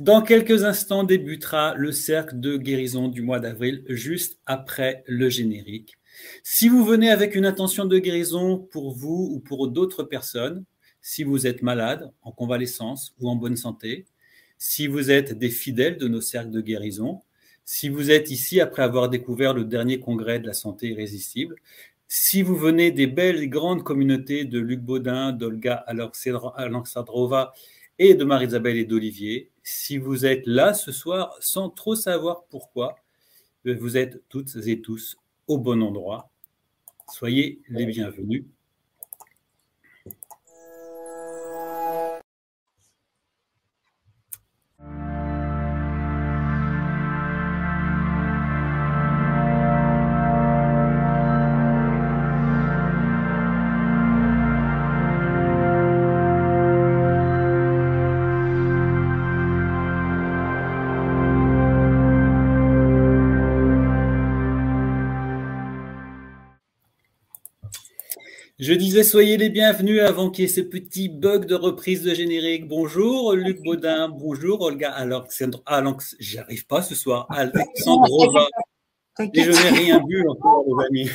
Dans quelques instants débutera le cercle de guérison du mois d'avril, juste après le générique. Si vous venez avec une intention de guérison pour vous ou pour d'autres personnes, si vous êtes malade, en convalescence ou en bonne santé, si vous êtes des fidèles de nos cercles de guérison, si vous êtes ici après avoir découvert le dernier congrès de la santé irrésistible, si vous venez des belles et grandes communautés de Luc Baudin, d'Olga Alexandrova et de Marie-Isabelle et d'Olivier, si vous êtes là ce soir sans trop savoir pourquoi, vous êtes toutes et tous au bon endroit. Soyez les bienvenus. Je disais soyez les bienvenus avant qu'il y ait ce petit bug de reprise de générique. Bonjour Luc Baudin, bonjour Olga Alexandre. Alex, j'y arrive pas ce soir. Alexandrova. Et je n'ai rien bu encore, les amis.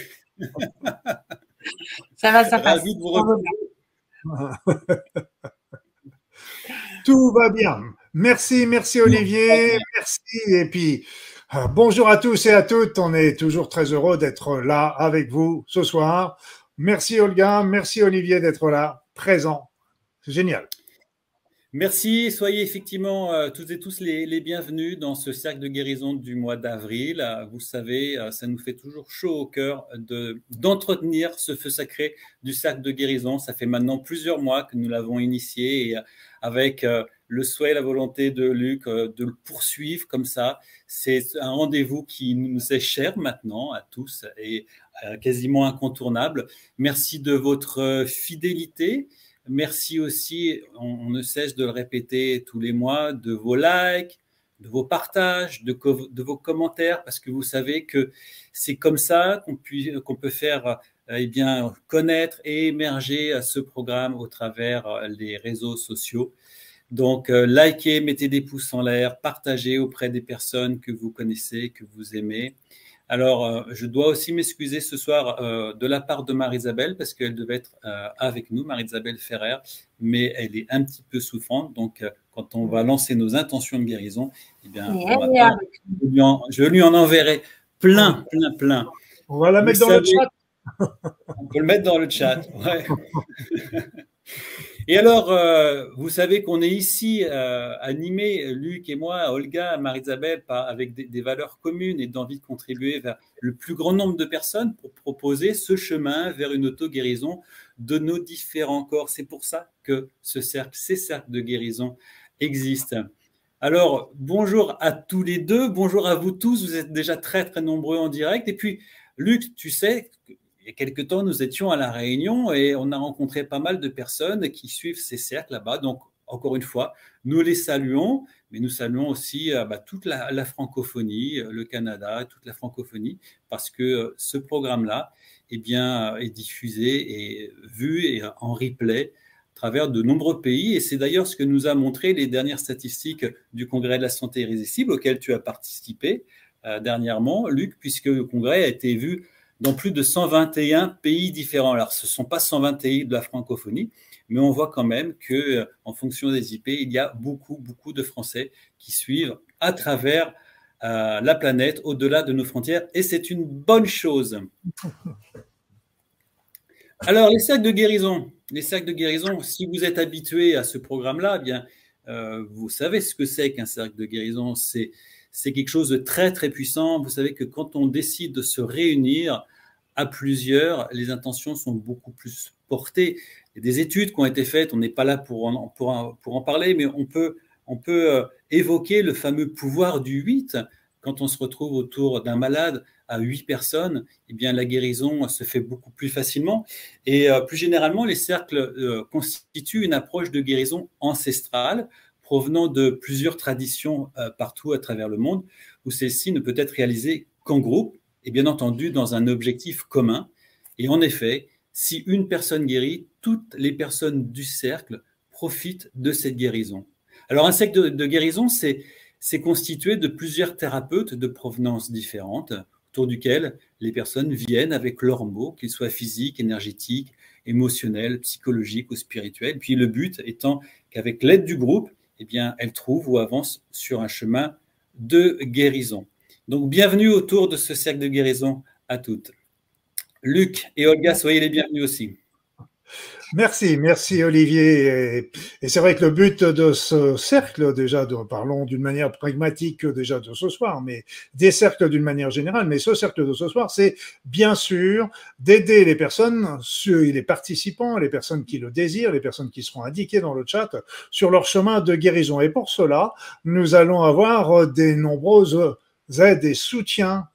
Ça va, ça passe. Tout va bien. Merci, merci Olivier, merci. Et puis, euh, bonjour à tous et à toutes. On est toujours très heureux d'être là avec vous ce soir Merci Olga, merci Olivier d'être là, présent. C'est génial. Merci, soyez effectivement euh, toutes et tous les, bienvenus dans ce cercle de guérison du mois d'avril. Euh, vous savez, euh, ça nous fait toujours chaud au cœur d'entretenir ce feu sacré du cercle de guérison. Ça fait maintenant plusieurs mois que nous l'avons initié et avec le souhait, la volonté de Luc de le poursuivre comme ça. C'est un rendez-vous qui nous est cher maintenant à tous et euh, quasiment incontournable. Merci de votre euh, fidélité. Merci aussi, on, ne cesse de le répéter tous les mois, de vos likes, de vos partages, de, vos commentaires, parce que vous savez que c'est comme ça qu'on peut faire euh, eh connaître et émerger ce programme au travers les réseaux sociaux. Donc, likez, mettez des pouces en l'air, partagez auprès des personnes que vous connaissez, que vous aimez. Alors, euh, je dois aussi m'excuser ce soir euh, de la part de Marie-Isabelle parce qu'elle devait être euh, avec nous, Marie-Isabelle Ferrer, mais elle est un petit peu souffrante. Donc, quand on va lancer nos intentions de guérison, eh bien, je, lui en, enverrai plein, plein, plein. On va la mettre dans le chat. On peut le mettre dans le chat. Ouais. Et alors, euh, vous savez qu'on est ici euh, animé, Luc et moi, Olga, Marie-Isabelle, avec des, valeurs communes et d'envie de contribuer vers le plus grand nombre de personnes pour proposer ce chemin vers une auto-guérison de nos différents corps. C'est pour ça que ce cercle, ces cercles de guérison existent. Alors, bonjour à tous les deux, bonjour à vous tous, vous êtes déjà très très nombreux en direct. Et puis, Luc, tu sais, y a quelques temps, nous étions à La Réunion et on a rencontré pas mal de personnes qui suivent ces cercles là-bas. Donc, encore une fois, nous les saluons, mais nous saluons aussi euh, bah, toute la, francophonie, euh, le Canada, toute la francophonie, parce que euh, ce programme-là eh bien, est diffusé et vu et en replay à travers de nombreux pays. Et c'est d'ailleurs ce que nous a montré les dernières statistiques du Congrès de la santé irrésistible auquel tu as participé dernièrement, Luc, puisque le Congrès a été vu dans plus de 121 pays différents. Alors, ce ne sont pas 120 pays de la francophonie, mais on voit quand même que, euh, en fonction des IP, il y a beaucoup, beaucoup de Français qui suivent à travers euh, la planète, au-delà de nos frontières, et c'est une bonne chose. Alors, les sacs de guérison. Les sacs de guérison, si vous êtes habitué à ce programme-là, eh bien, euh, vous savez ce que c'est qu'un cercle de guérison. C'est c'est quelque chose de très très puissant. Vous savez que quand on décide de se réunir à plusieurs, les intentions sont beaucoup plus portées. Il y a des études qui ont été faites, on n'est pas là pour en, pour, parler, mais on peut, on peut euh, évoquer le fameux pouvoir du 8. Quand on se retrouve autour d'un malade à 8 personnes, eh bien, la guérison se fait beaucoup plus facilement. Et euh, plus généralement, les cercles euh, constituent une approche de guérison ancestrale provenant de plusieurs traditions euh, partout à travers le monde, où celle-ci ne peut être réalisée qu'en groupe et bien entendu dans un objectif commun. Et en effet, si une personne guérit, toutes les personnes du cercle profitent de cette guérison. Alors, un cercle de, guérison, c'est constitué de plusieurs thérapeutes de provenance différentes, autour duquel les personnes viennent avec leurs mots, qu'ils soient physiques, énergétiques, émotionnels, psychologiques ou spirituels. Puis le but étant qu'avec l'aide du groupe, eh bien, elles trouvent ou avancent sur un chemin de guérison. Donc, bienvenue autour de ce cercle de guérison à toutes. Luc et Olga, soyez les bienvenus aussi. Merci, merci Olivier. Et, c'est vrai que le but de ce cercle, déjà, de, parlons d'une manière pragmatique déjà de ce soir, mais des cercles d'une manière générale, mais ce cercle de ce soir, c'est bien sûr d'aider les personnes, les participants, les personnes qui le désirent, les personnes qui seront indiquées dans le chat, sur leur chemin de guérison. Et pour cela, nous allons avoir des nombreuses aides et soutiens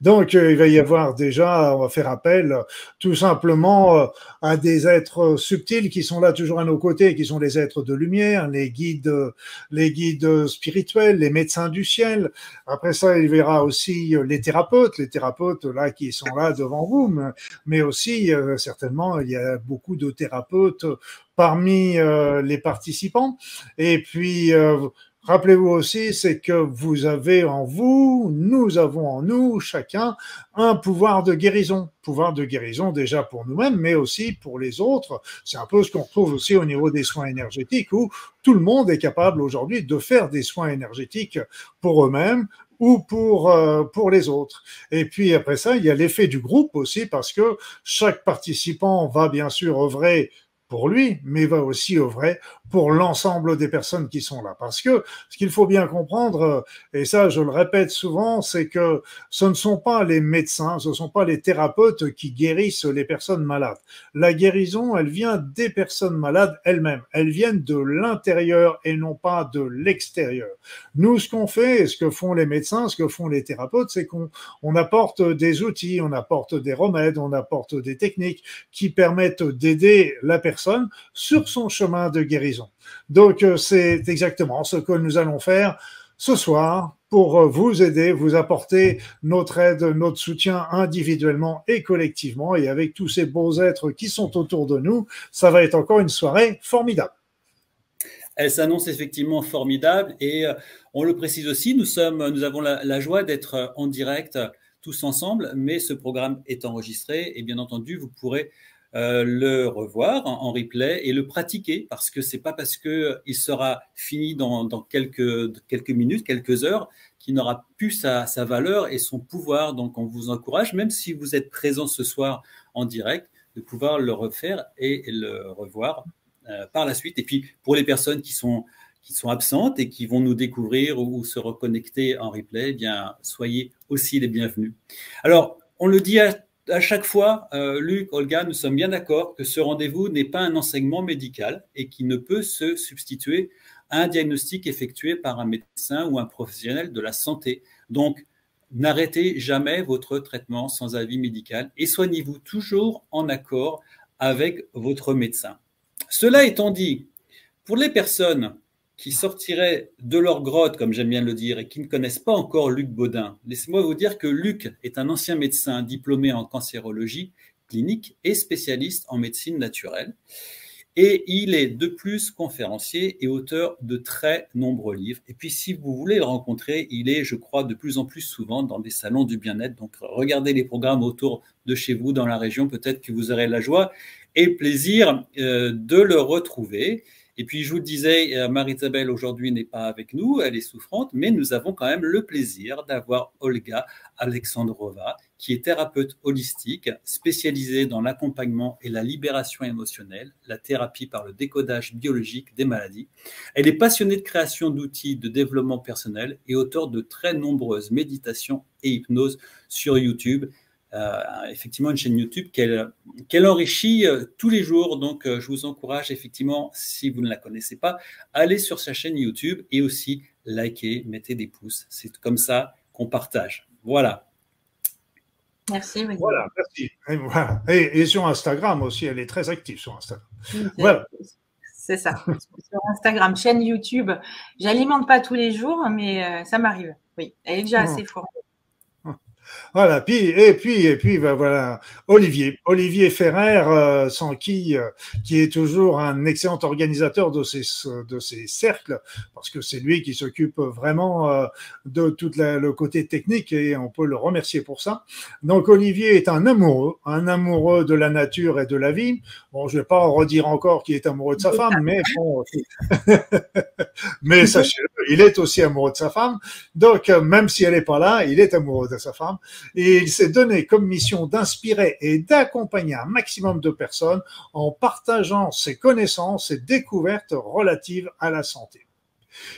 Donc, euh, il va y avoir déjà, on va faire appel tout simplement euh, à des êtres subtils qui sont là toujours à nos côtés, qui sont les êtres de lumière, les guides, les guides spirituels, les médecins du ciel. Après ça, il verra aussi les thérapeutes, les thérapeutes là qui sont là devant vous, mais, aussi euh, certainement il y a beaucoup de thérapeutes parmi les participants. Et puis Rappelez-vous aussi, c'est que vous avez en vous, nous avons en nous, chacun, un pouvoir de guérison. Pouvoir de guérison déjà pour nous-mêmes, mais aussi pour les autres. C'est un peu ce qu'on retrouve aussi au niveau des soins énergétiques, où tout le monde est capable aujourd'hui de faire des soins énergétiques pour eux-mêmes ou pour, euh, pour les autres. Et puis après ça, il y a l'effet du groupe aussi, parce que chaque participant va bien sûr œuvrer pour lui, mais va aussi œuvrer pour l'ensemble des personnes qui sont là. Parce que ce qu'il faut bien comprendre, euh, et ça je le répète souvent, c'est que ce ne sont pas les médecins, ce ne sont pas les thérapeutes qui guérissent les personnes malades. La guérison, elle vient des personnes malades elles-mêmes. Elles viennent de l'intérieur et non pas de l'extérieur. Nous, ce qu'on fait, ce que font les médecins, ce que font les thérapeutes, c'est qu'on on apporte des outils, on apporte des remèdes, on apporte des techniques qui permettent d'aider la personne sur son chemin de guérison. Donc, euh, c'est exactement ce que nous allons faire ce soir pour euh, vous aider, vous apporter notre aide, notre soutien individuellement et collectivement. Et avec tous ces beaux êtres qui sont autour de nous, ça va être encore une soirée formidable. Elle s'annonce effectivement formidable et euh, on le précise aussi, nous, sommes, nous avons la joie d'être en direct tous ensemble, mais ce programme est enregistré et bien entendu, vous pourrez euh, le revoir en, replay et le pratiquer parce que c'est pas parce que il sera fini dans, quelques, quelques minutes, quelques heures, qu'il n'aura plus sa, valeur et son pouvoir. Donc, on vous encourage, même si vous êtes présent ce soir en direct, de pouvoir le refaire et le revoir euh, par la suite. Et puis, pour les personnes qui sont qui sont absentes et qui vont nous découvrir ou, se reconnecter en replay, eh bien, soyez aussi les bienvenus. Alors, on le dit à à chaque fois, euh, Luc, Olga, nous sommes bien d'accord que ce rendez-vous n'est pas un enseignement médical et qui ne peut se substituer à un diagnostic effectué par un médecin ou un professionnel de la santé. Donc, n'arrêtez jamais votre traitement sans avis médical et soignez-vous toujours en accord avec votre médecin. Cela étant dit, pour les personnes qui sortiraient de leur grotte, comme j'aime bien le dire, et qui ne connaissent pas encore Luc Baudin, laissez-moi vous dire que Luc est un ancien médecin diplômé en cancérologie clinique et spécialiste en médecine naturelle. Et il est de plus conférencier et auteur de très nombreux livres. Et puis, si vous voulez le rencontrer, il est, je crois, de plus en plus souvent dans des salons du bien-être. Donc, regardez les programmes autour de chez vous, dans la région. Peut-être que vous aurez la joie et plaisir euh, de le retrouver. Et puis, je vous disais, euh, Marie-Isabelle aujourd'hui n'est pas avec nous, elle est souffrante, mais nous avons quand même le plaisir d'avoir Olga Alexandrova, qui est thérapeute holistique, spécialisée dans l'accompagnement et la libération émotionnelle, la thérapie par le décodage biologique des maladies. Elle est passionnée de création d'outils de développement personnel et auteur de très nombreuses méditations et hypnoses sur YouTube. Euh, effectivement une chaîne YouTube qu'elle enrichit euh, tous les jours. Donc, euh, je vous encourage effectivement, si vous ne la connaissez pas, allez sur sa chaîne YouTube et aussi likez, mettez des pouces. C'est comme ça qu'on partage. Voilà. Merci. Voilà, merci. Et, sur Instagram aussi, elle est très active sur Instagram. Voilà. C'est ça. sur Instagram, chaîne YouTube. J'alimente pas tous les jours, mais ça m'arrive. Oui, elle est déjà mmh. assez forte. Voilà, puis, et puis, et puis, ben voilà, Olivier, Olivier Ferrer, euh, sans qui, euh, qui est toujours un excellent organisateur de ces, cercles, parce que c'est lui qui s'occupe vraiment euh, de tout le côté technique et on peut le remercier pour ça. Donc, Olivier est un amoureux, un amoureux de la nature et de la vie. Bon, je vais pas en redire encore qu'il est amoureux de sa femme, mais bon, mais sachez-le, il est aussi amoureux de sa femme. Donc, même si elle n'est pas là, il est amoureux de sa femme et il s'est donné comme mission d'inspirer et d'accompagner un maximum de personnes en partageant ses connaissances et découvertes relatives à la santé.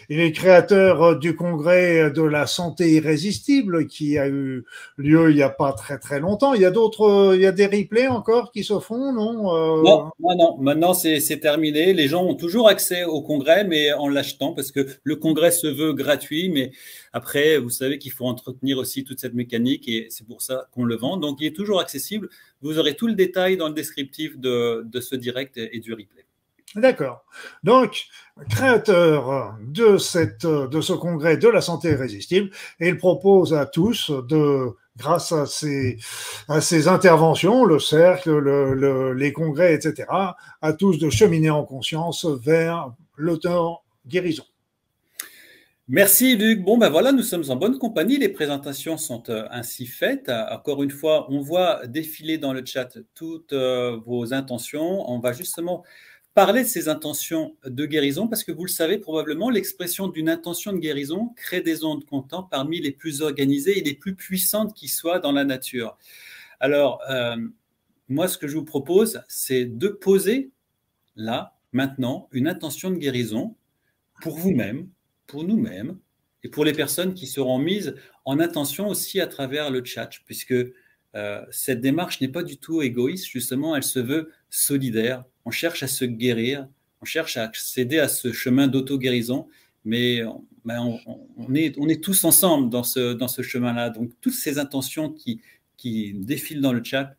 Il est créateur du congrès de la santé irrésistible qui a eu lieu il n'y a pas très très longtemps. Il y a d'autres, il y a des replays encore qui se font, non euh, Non, non, Maintenant c'est terminé. Les gens ont toujours accès au congrès, mais en l'achetant parce que le congrès se veut gratuit, mais après vous savez qu'il faut entretenir aussi toute cette mécanique et c'est pour ça qu'on le vend. Donc il est toujours accessible. Vous aurez tout le détail dans le descriptif de, de ce direct et du replay. D'accord. Donc, créateur de, cette, de ce congrès de la santé irrésistible, il propose à tous de, grâce à ces, à interventions, le cercle, le, les congrès, etc., à tous de cheminer en conscience vers l'auteur guérison. Merci Luc. Bon ben voilà, nous sommes en bonne compagnie. Les présentations sont euh, ainsi faites. Encore une fois, on voit défiler dans le chat toutes euh, vos intentions. On va justement parler de ces intentions de guérison parce que vous le savez probablement, l'expression d'une intention de guérison crée des ondes comptant parmi les plus organisées et les plus puissantes qui soient dans la nature. Alors, euh, moi, ce que je vous propose, c'est de poser là, maintenant, une intention de guérison pour vous-même, pour nous-mêmes et pour les personnes qui seront mises en attention aussi à travers le chat, puisque euh, cette démarche n'est pas du tout égoïste, justement, elle se veut solidaire, on cherche à se guérir, on cherche à accéder à ce chemin d'auto-guérison, mais ben, on, est, on est tous ensemble dans ce, chemin-là. Donc, toutes ces intentions qui, défilent dans le chat,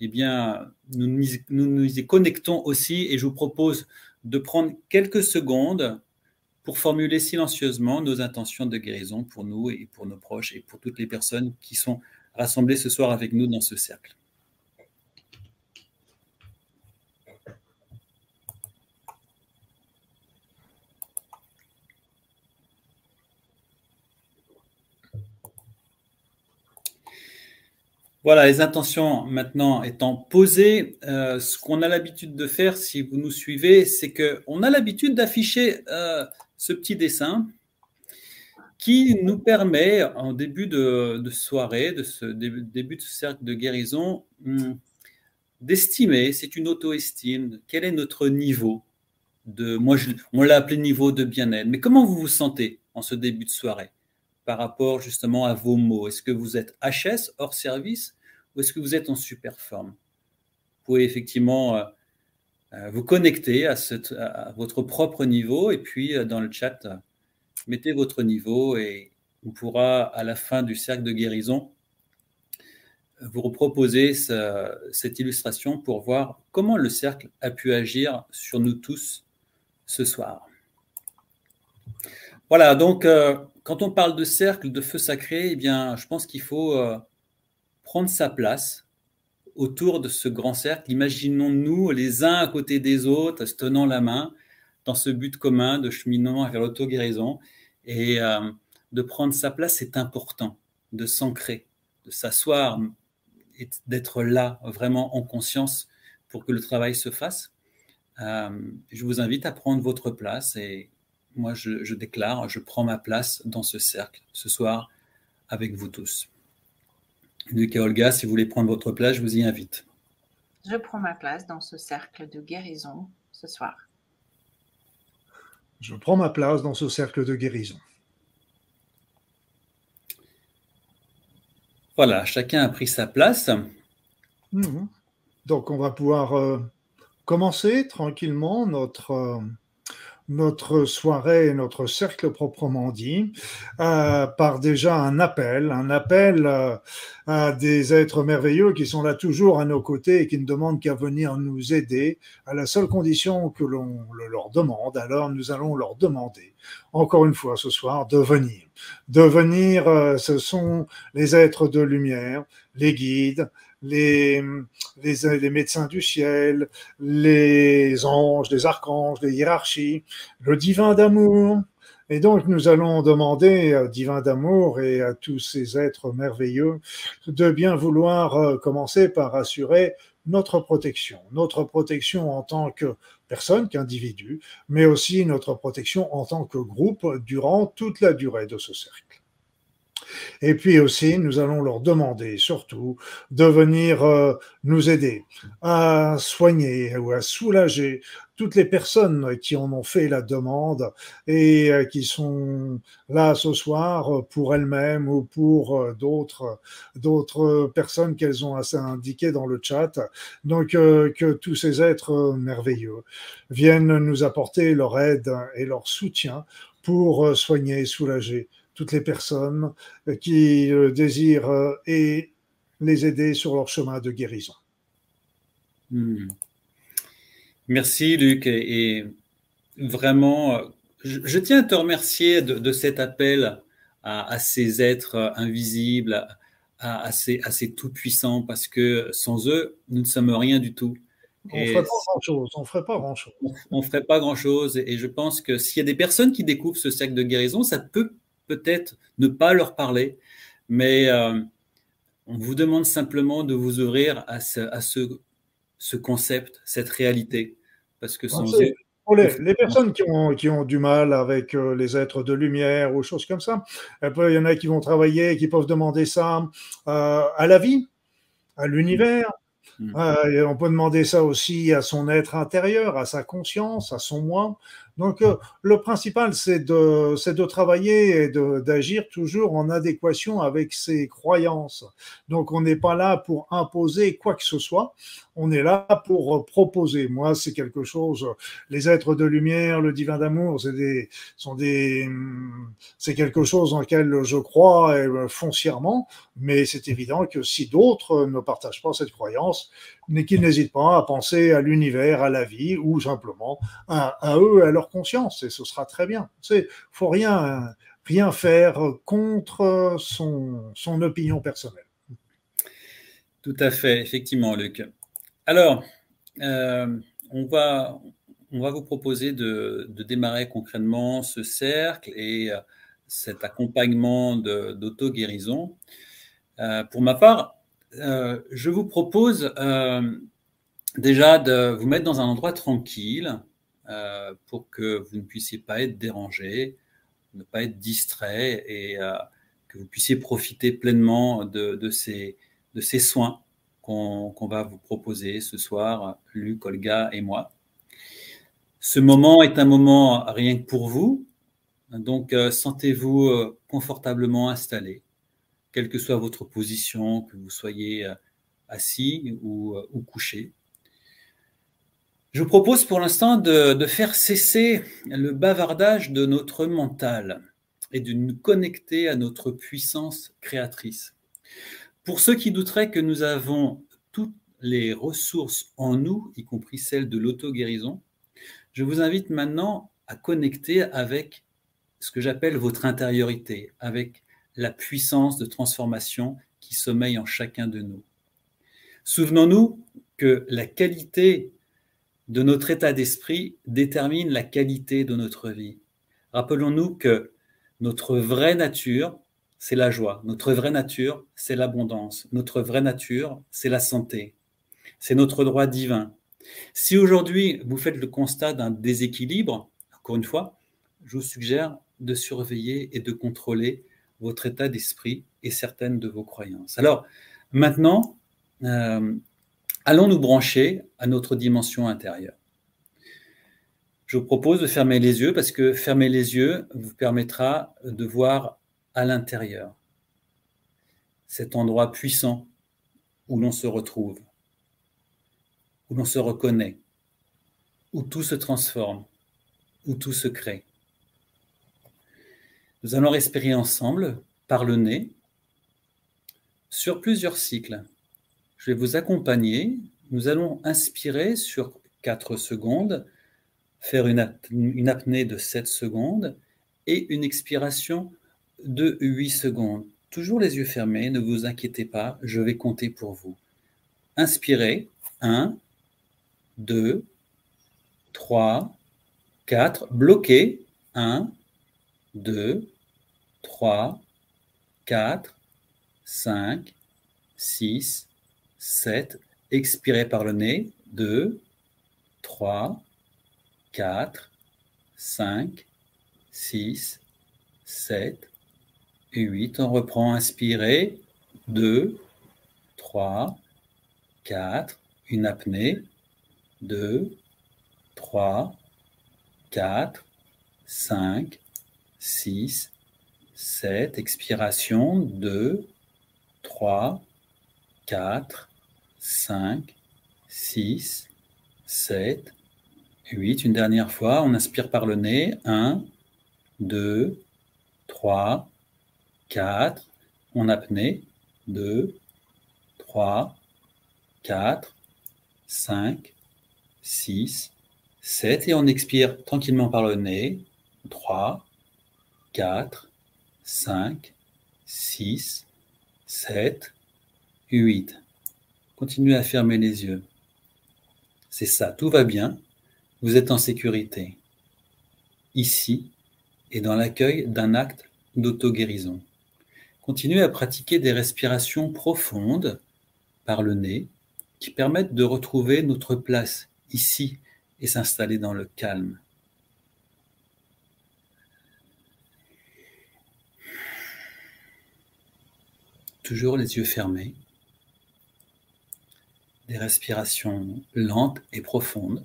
eh bien, nous nous y connectons aussi et je vous propose de prendre quelques secondes pour formuler silencieusement nos intentions de guérison pour nous et pour nos proches et pour toutes les personnes qui sont rassemblées ce soir avec nous dans ce cercle. Voilà, les intentions maintenant étant posées, euh, ce qu'on a l'habitude de faire, si vous nous suivez, c'est qu'on a l'habitude d'afficher euh, ce petit dessin qui nous permet, en début de, soirée, de ce début, de ce cercle de guérison, hmm, d'estimer, c'est une auto-estime, quel est notre niveau de, moi on l'a appelé niveau de bien-être, mais comment vous vous sentez en ce début de soirée par rapport justement à vos mots? Est-ce que vous êtes HS, hors service ou est-ce que vous êtes en super forme? Vous pouvez effectivement euh, euh, vous connecter à, votre propre niveau et puis euh, dans le chat, mettez votre niveau et on pourra à la fin du cercle de guérison vous reproposer cette illustration pour voir comment le cercle a pu agir sur nous tous ce soir. Voilà, donc quand on parle de cercle, de feu sacré, eh bien, je pense qu'il faut prendre sa place autour de ce grand cercle. Imaginons-nous les uns à côté des autres, se tenant la main, dans ce but commun de cheminement vers l'auto-guérison. Et euh, de prendre sa place, c'est important, de s'ancrer, de s'asseoir et d'être là, vraiment en conscience, pour que le travail se fasse. Euh, je vous invite à prendre votre place et moi, je, je déclare, je prends ma place dans ce cercle ce soir avec vous tous. Luc et Olga, si vous voulez prendre votre place, je vous y invite. Je prends ma place dans ce cercle de guérison ce soir. Je prends ma place dans ce cercle de guérison. Voilà, chacun a pris sa place. Mhm. Donc, on va pouvoir euh, commencer tranquillement notre, euh, notre soirée notre cercle proprement dit euh, par déjà un appel, un appel euh, à des êtres merveilleux qui sont là toujours à nos côtés et qui ne demandent qu'à venir nous aider à la seule condition que l'on le leur demande. Alors nous allons leur demander, encore une fois ce soir, de venir. De venir, euh, ce sont les êtres de lumière, les guides, les, médecins du ciel, les anges, les archanges, les hiérarchies, le divin d'amour. Et donc nous allons demander au divin d'amour et à tous ces êtres merveilleux de bien vouloir euh, commencer par assurer notre protection, notre protection en tant que personne, qu'individu, mais aussi notre protection en tant que groupe durant toute la durée de ce cercle. Et puis aussi, nous allons leur demander surtout de venir euh, nous aider à soigner ou à soulager toutes les personnes qui en ont fait la demande et euh, qui sont là ce soir pour elles-mêmes ou pour euh, d'autres personnes qu'elles ont indiquées dans le chat. Donc que tous ces êtres merveilleux viennent nous apporter leur aide et leur soutien pour soigner et soulager toutes les personnes euh, qui euh, désirent euh, et les aider sur leur chemin de guérison. Hmm. Merci Luc et vraiment, je, tiens à te remercier de, cet appel à, ces êtres invisibles, à, ces, tout-puissants, parce que sans eux, nous ne sommes rien du tout. On ne ferait pas grand-chose. On ferait pas grand-chose. On ferait pas grand-chose. Et je pense que s'il y a des personnes qui découvrent ce cercle de guérison, ça peut peut-être ne pas leur parler, mais euh, on vous demande simplement de vous ouvrir à ce, à ce, ce concept, cette réalité. Parce que sans pour les, personnes qui ont, qui ont, du mal avec euh, les êtres de lumière ou choses comme ça, il y en a qui vont travailler, qui peuvent demander ça euh, à la vie, à l'univers. Mm. on peut demander ça aussi à son être intérieur, à sa conscience, à son moi. Donc, euh, le principal, c'est de, de travailler et d'agir toujours en adéquation avec ses croyances. Donc, on n'est pas là pour imposer quoi que ce soit, on est là pour proposer. Moi, c'est quelque chose, les êtres de lumière, le divin d'amour, c'est des, sont des, c'est quelque chose en lequel je crois euh, foncièrement, mais c'est évident que si d'autres ne partagent pas cette croyance, mais qu'ils n'hésitent pas à penser à l'univers, à la vie, ou simplement à, eux, à leur conscience et ce sera très bien. Il faut rien, rien faire contre son, son opinion personnelle. Tout à fait, effectivement, Luc. Alors, euh, on, va, vous proposer de, démarrer concrètement ce cercle et euh, cet accompagnement d'auto-guérison. Euh, pour ma part, je vous propose déjà de vous mettre dans un endroit tranquille, pour que vous ne puissiez pas être dérangé, ne pas être distrait et que vous puissiez profiter pleinement de ces soins qu'on va vous proposer ce soir, Luc, Olga et moi. Ce moment est un moment rien que pour vous, donc euh, sentez-vous confortablement installé, quelle que soit votre position, que vous soyez assis ou, ou couché. Je vous propose pour l'instant de, faire cesser le bavardage de notre mental et de nous connecter à notre puissance créatrice. Pour ceux qui douteraient que nous avons toutes les ressources en nous, y compris celles de l'auto-guérison, je vous invite maintenant à connecter avec ce que j'appelle votre intériorité, avec la puissance de transformation qui sommeille en chacun de nous. Souvenons-nous que la qualité de notre état d'esprit détermine la qualité de notre vie. Rappelons-nous que notre vraie nature, c'est la joie. Notre vraie nature, c'est l'abondance. Notre vraie nature, c'est la santé. C'est notre droit divin. Si aujourd'hui vous faites le constat d'un déséquilibre, encore une fois, je vous suggère de surveiller et de contrôler votre état d'esprit et certaines de vos croyances. Alors, maintenant, euh, allons nous brancher à notre dimension intérieure. Je vous propose de fermer les yeux parce que fermer les yeux vous permettra de voir à l'intérieur cet endroit puissant où l'on se retrouve, où l'on se reconnaît, où tout se transforme, où tout se crée. Nous allons respirer ensemble par le nez sur plusieurs cycles. Je vais vous accompagner. Nous allons inspirer sur 4 secondes, faire une, apnée de 7 secondes et une expiration de 8 secondes. Toujours les yeux fermés, ne vous inquiétez pas, je vais compter pour vous. Inspirez, 1, 2, 3, 4, bloquez, 1, 2, 3, 4, 5, 6, 7. Expirez par le nez. 2, 3, 4, 5, 6, 7 et 8. On reprend. Inspirez. 2, 3, 4. Une apnée. 2, 3, 4, 5, 6, 7, expiration, 2, 3, 4, 5, 6, 7, 8. Une dernière fois, on inspire par le nez. 1, 2, 3, 4. On apnée. 2, 3, 4, 5, 6, 7. Et on expire tranquillement par le nez. 3, 4, 5, 6, 7, 8. Continuez à fermer les yeux. C'est ça, tout va bien. Vous êtes en sécurité. Ici et dans l'accueil d'un acte d'auto-guérison. Continuez à pratiquer des respirations profondes par le nez qui permettent de retrouver notre place ici et s'installer dans le calme. Toujours les yeux fermés. Des respirations lentes et profondes.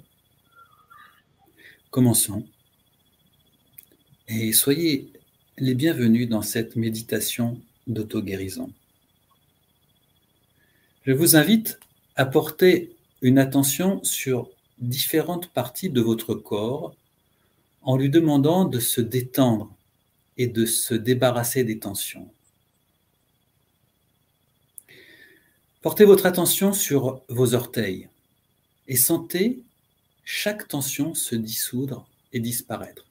Commençons. Et soyez les bienvenus dans cette méditation d'auto-guérison. Je vous invite à porter une attention sur différentes parties de votre corps en lui demandant de se détendre et de se débarrasser des tensions. Portez votre attention sur vos orteils et sentez chaque tension se dissoudre et disparaître.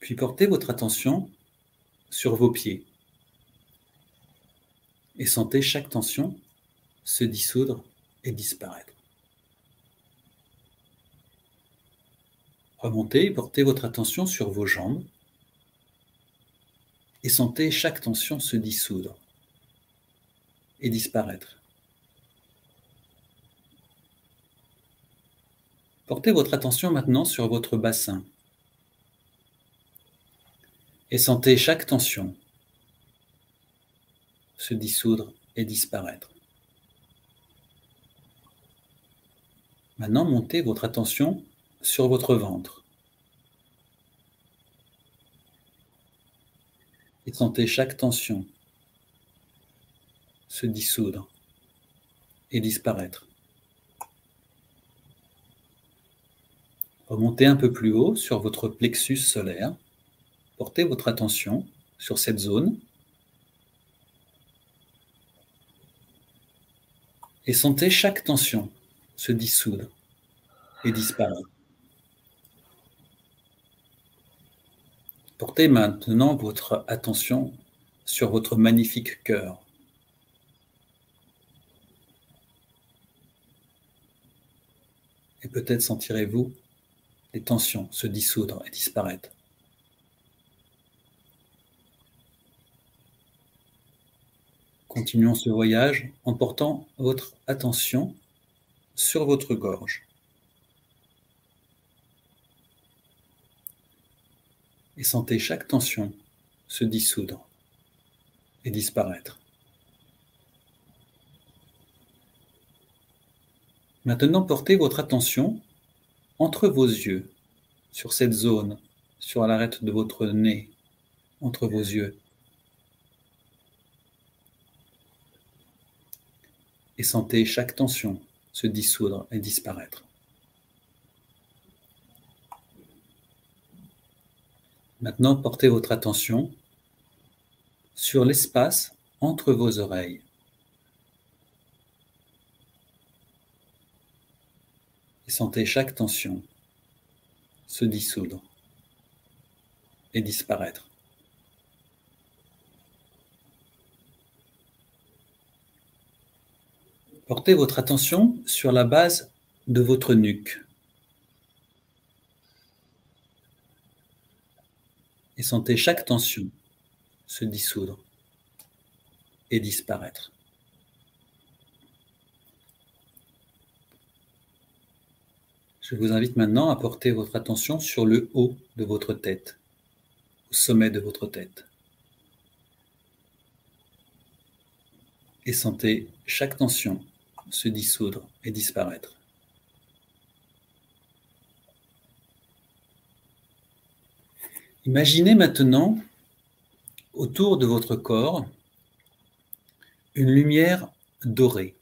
Puis portez votre attention sur vos pieds et sentez chaque tension se dissoudre et disparaître. Remontez et portez votre attention sur vos jambes et sentez chaque tension se dissoudre et disparaître. Portez votre attention maintenant sur votre bassin et sentez chaque tension se dissoudre et disparaître. Maintenant, montez votre attention sur votre ventre. Et sentez chaque tension se dissoudre et disparaître. Remontez un peu plus haut sur votre plexus solaire. Portez votre attention sur cette zone. Et sentez chaque tension se dissoudre et disparaître. Portez maintenant votre attention sur votre magnifique cœur. Et peut-être sentirez-vous les tensions se dissoudre et disparaître. Continuons ce voyage en portant votre attention sur votre gorge. Et sentez chaque tension se dissoudre et disparaître. Maintenant, portez votre attention entre vos yeux, sur cette zone, sur l'arête de votre nez, entre vos yeux. Et sentez chaque tension se dissoudre et disparaître. Maintenant, portez votre attention sur l'espace entre vos oreilles. Et sentez chaque tension se dissoudre et disparaître. Portez votre attention sur la base de votre nuque. Et sentez chaque tension se dissoudre et disparaître. Je vous invite maintenant à porter votre attention sur le haut de votre tête, au sommet de votre tête. Et sentez chaque tension se dissoudre et disparaître. Imaginez maintenant autour de votre corps une lumière dorée,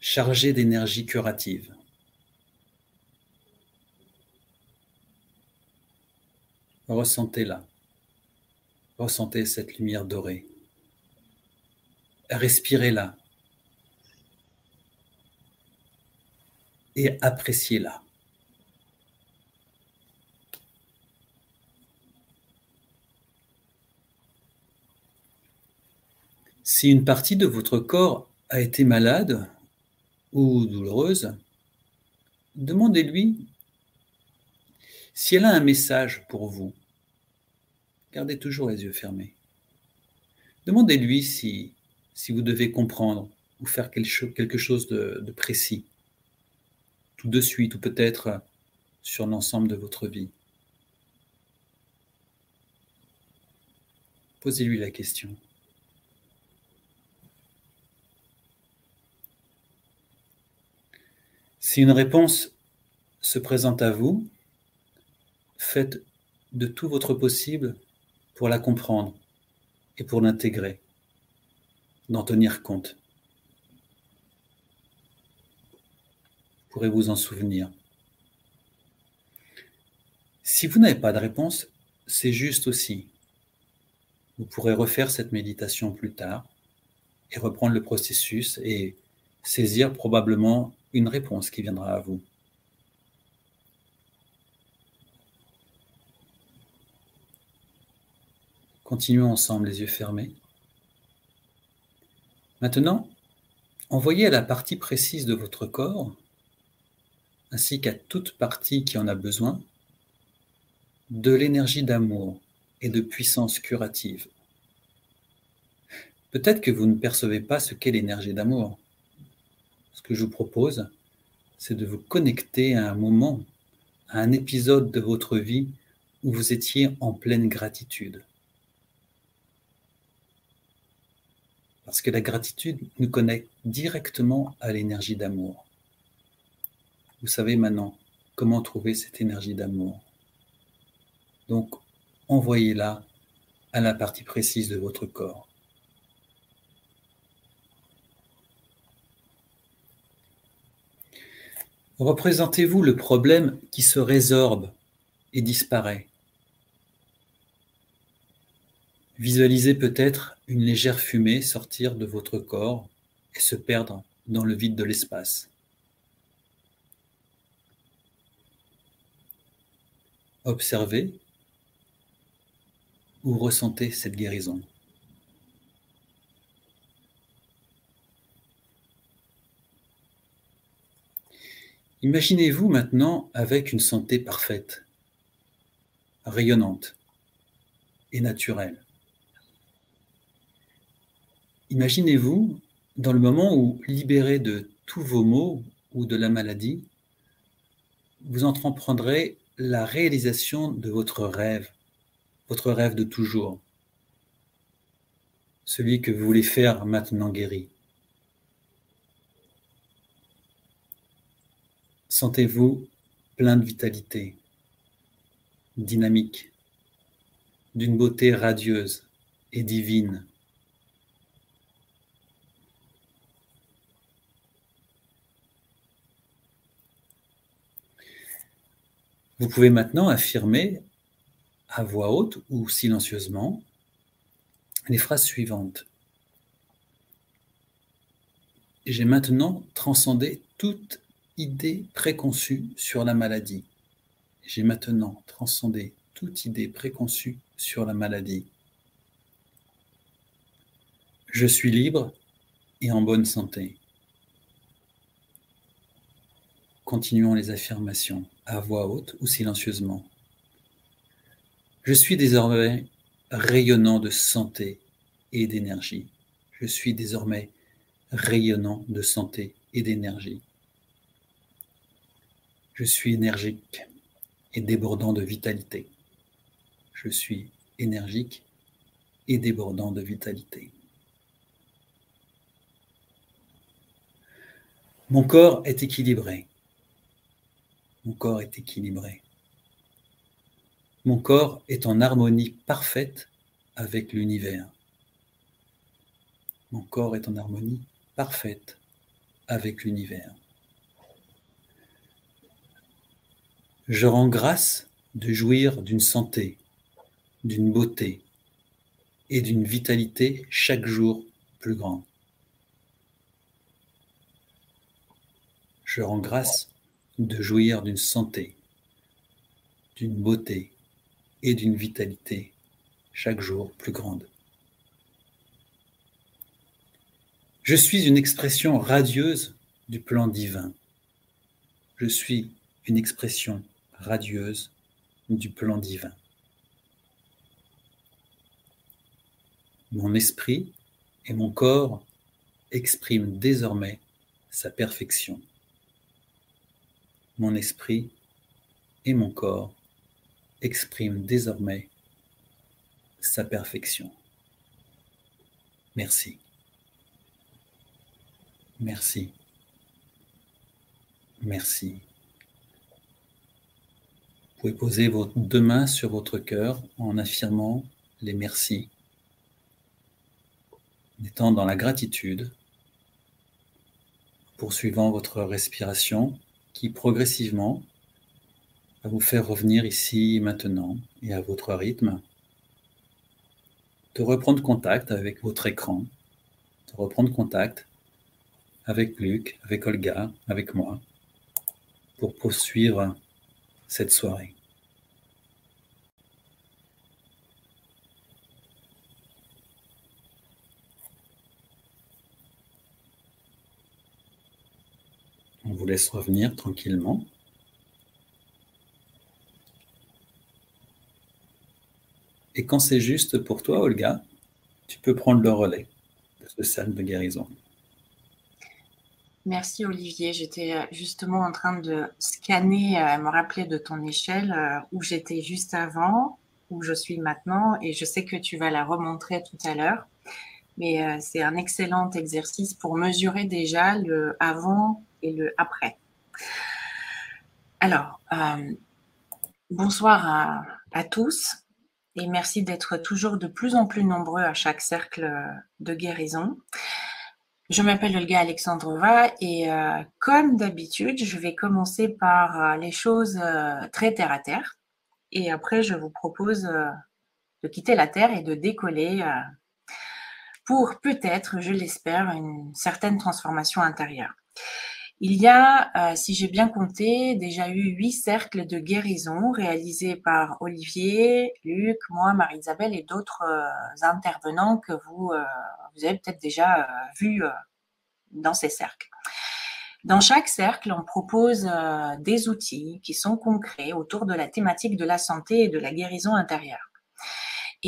chargée d'énergie curative. Ressentez-la. Ressentez cette lumière dorée. Respirez-la. Et appréciez-la. Si une partie de votre corps a été malade ou douloureuse, demandez-lui si elle a un message pour vous. Gardez toujours les yeux fermés. Demandez-lui si, vous devez comprendre ou faire quelque chose de précis, de suite ou peut-être sur l'ensemble de votre vie. Posez-lui la question. Si une réponse se présente à vous, faites de tout votre possible pour la comprendre et pour l'intégrer, d'en tenir compte. Pourrez-vous en souvenir Si vous n'avez pas de réponse, c'est juste aussi. Vous pourrez refaire cette méditation plus tard et reprendre le processus et saisir probablement une réponse qui viendra à vous. Continuons ensemble les yeux fermés. Maintenant, envoyez à la partie précise de votre corps, ainsi qu'à toute partie qui en a besoin, de l'énergie d'amour et de puissance curative. Peut-être que vous ne percevez pas ce qu'est l'énergie d'amour ce que je vous propose, c'est de vous connecter à un moment, à un épisode de votre vie où vous étiez en pleine gratitude. Parce que la gratitude nous connecte directement à l'énergie d'amour. Vous savez maintenant comment trouver cette énergie d'amour. Donc, envoyez-la à la partie précise de votre corps. Représentez-vous le problème qui se résorbe et disparaît. Visualisez peut-être une légère fumée sortir de votre corps et se perdre dans le vide de l'espace. Observez ou ressentez cette guérison. Imaginez-vous maintenant avec une santé parfaite, rayonnante et naturelle. Imaginez-vous dans le moment où, libéré de tous vos maux ou de la maladie, vous entreprendrez la réalisation de votre rêve, votre rêve de toujours, celui que vous voulez faire maintenant guéri. Sentez-vous plein de vitalité, dynamique, d'une beauté radieuse et divine. Vous pouvez maintenant affirmer à voix haute ou silencieusement les phrases suivantes. J'ai maintenant transcendé toute idée préconçue sur la maladie. J'ai maintenant transcendé toute idée préconçue sur la maladie. Je suis libre et en bonne santé. Continuons les affirmations à voix haute ou silencieusement. Je suis désormais rayonnant de santé et d'énergie. Je suis désormais rayonnant de santé et d'énergie. Je suis énergique et débordant de vitalité. Je suis énergique et débordant de vitalité. Mon corps est équilibré. Mon corps est équilibré. Mon corps est en harmonie parfaite avec l'univers. Mon corps est en harmonie parfaite avec l'univers. Je rends grâce de jouir d'une santé, d'une beauté et d'une vitalité chaque jour plus grande. Je rends grâce de jouir d'une santé, d'une beauté et d'une vitalité chaque jour plus grande. Je suis une expression radieuse du plan divin. Je suis une expression radieuse du plan divin. Mon esprit et mon corps expriment désormais sa perfection. Mon esprit et mon corps expriment désormais sa perfection. Merci. Merci. Merci. Vous pouvez poser vos deux mains sur votre cœur en affirmant les merci, en étant dans la gratitude, poursuivant votre respiration qui progressivement va vous faire revenir ici maintenant et à votre rythme, de reprendre contact avec votre écran, de reprendre contact avec Luc, avec Olga, avec moi, pour poursuivre cette soirée. On vous laisse revenir tranquillement. Et quand c'est juste pour toi, Olga, tu peux prendre le relais de ce salle de guérison. Merci Olivier. J'étais euh, justement en train de scanner, euh, me rappeler de ton échelle euh, où j'étais juste avant, où je suis maintenant, et je sais que tu vas la remontrer tout à l'heure. Mais c'est un excellent exercice pour mesurer déjà le avant le après. Alors, bonsoir à tous et merci d'être toujours de plus en plus nombreux à chaque cercle de guérison. Je m'appelle Olga Alexandrova et euh, comme d'habitude, je vais commencer par euh, les choses euh, très terre à terre et après je vous propose de quitter la Terre et de décoller pour peut-être, je l'espère, une certaine transformation intérieure. Il y a, si j'ai bien compté, déjà eu huit cercles de guérison réalisés par Olivier, Luc, moi, Marie-Isabelle et d'autres intervenants que vous vous avez peut-être déjà euh, vu euh, dans ces cercles. Dans chaque cercle, on propose euh, des outils qui sont concrets autour de la thématique de la santé et de la guérison intérieure.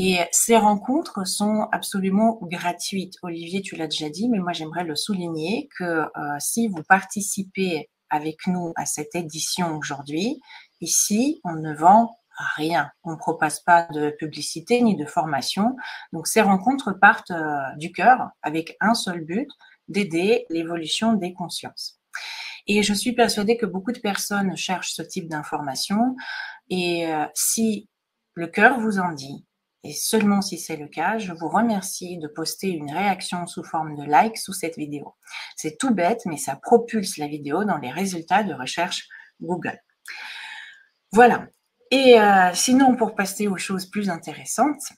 Et ces rencontres sont absolument gratuites. Olivier, tu l'as déjà dit, mais moi j'aimerais le souligner que si vous participez avec nous à cette édition aujourd'hui, ici, on ne vend rien. On ne propose pas de publicité ni de formation. Donc ces rencontres partent euh, du cœur avec un seul but, d'aider l'évolution des consciences. Et je suis persuadée que beaucoup de personnes cherchent ce type d'information. Et euh, si le cœur vous en dit, et seulement si c'est le cas, je vous remercie de poster une réaction sous forme de like sous cette vidéo. C'est tout bête, mais ça propulse la vidéo dans les résultats de recherche Google. Voilà. Et euh, sinon, pour passer aux choses plus intéressantes,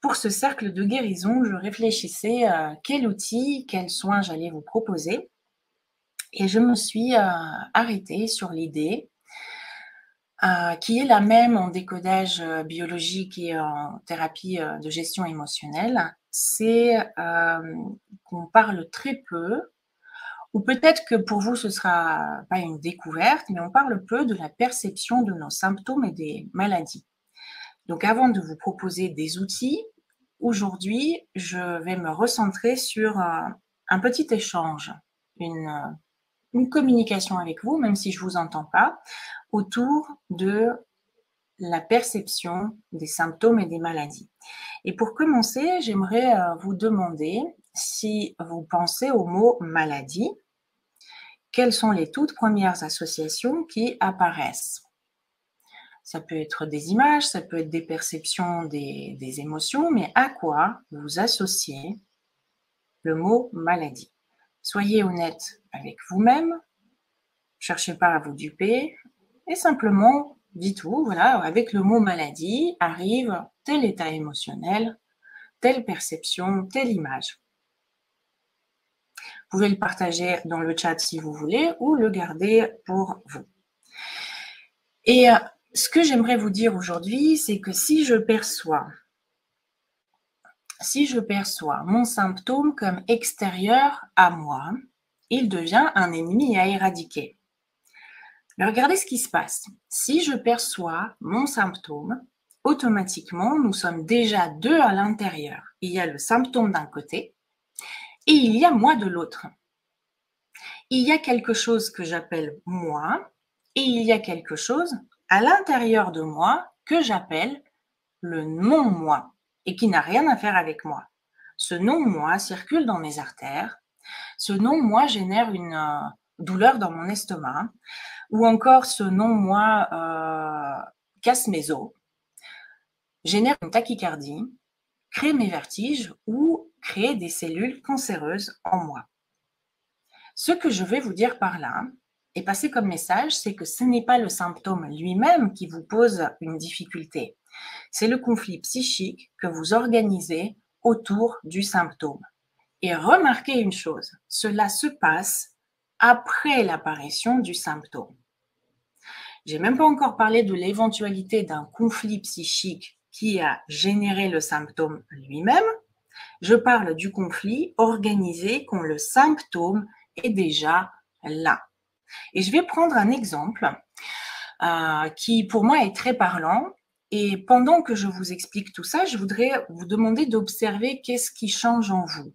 pour ce cercle de guérison, je réfléchissais à quel outil, quels soins j'allais vous proposer. Et je me suis euh, arrêtée sur l'idée euh, qui est la même en décodage euh, biologique et en thérapie de gestion émotionnelle, c'est qu'on parle très peu, ou peut-être que pour vous ce sera pas une découverte, mais on parle peu de la perception de nos symptômes et des maladies. Donc avant de vous proposer des outils, aujourd'hui je vais me recentrer sur un petit échange, une une communication avec vous, même si je ne vous entends pas, autour de la perception des symptômes et des maladies. Et pour commencer, j'aimerais euh, vous demander si vous pensez au mot maladie, quelles sont les toutes premières associations qui apparaissent? Ça peut être des images, ça peut être des perceptions des, des émotions, mais à quoi vous associez le mot maladie? Soyez honnête avec vous-même, cherchez pas à vous duper et simplement dites-vous, voilà, avec le mot maladie arrive tel état émotionnel, telle perception, telle image. Vous pouvez le partager dans le chat si vous voulez ou le garder pour vous. Et euh, ce que j'aimerais vous dire aujourd'hui, c'est que si je perçois si je perçois mon symptôme comme extérieur à moi, il devient un ennemi à éradiquer. Regardez ce qui se passe. Si je perçois mon symptôme, automatiquement, nous sommes déjà deux à l'intérieur. Il y a le symptôme d'un côté et il y a moi de l'autre. Il y a quelque chose que j'appelle moi et il y a quelque chose à l'intérieur de moi que j'appelle le non-moi et qui n'a rien à faire avec moi. Ce non-moi circule dans mes artères. Ce non-moi génère une euh, douleur dans mon estomac. Ou encore ce non-moi euh, casse mes os, génère une tachycardie, crée mes vertiges ou crée des cellules cancéreuses en moi. Ce que je vais vous dire par là, et passer comme message, c'est que ce n'est pas le symptôme lui-même qui vous pose une difficulté. C'est le conflit psychique que vous organisez autour du symptôme. Et remarquez une chose, cela se passe après l'apparition du symptôme. J'ai même pas encore parlé de l'éventualité d'un conflit psychique qui a généré le symptôme lui-même. Je parle du conflit organisé quand le symptôme est déjà là. Et je vais prendre un exemple euh, qui pour moi est très parlant et pendant que je vous explique tout ça, je voudrais vous demander d'observer qu'est-ce qui change en vous.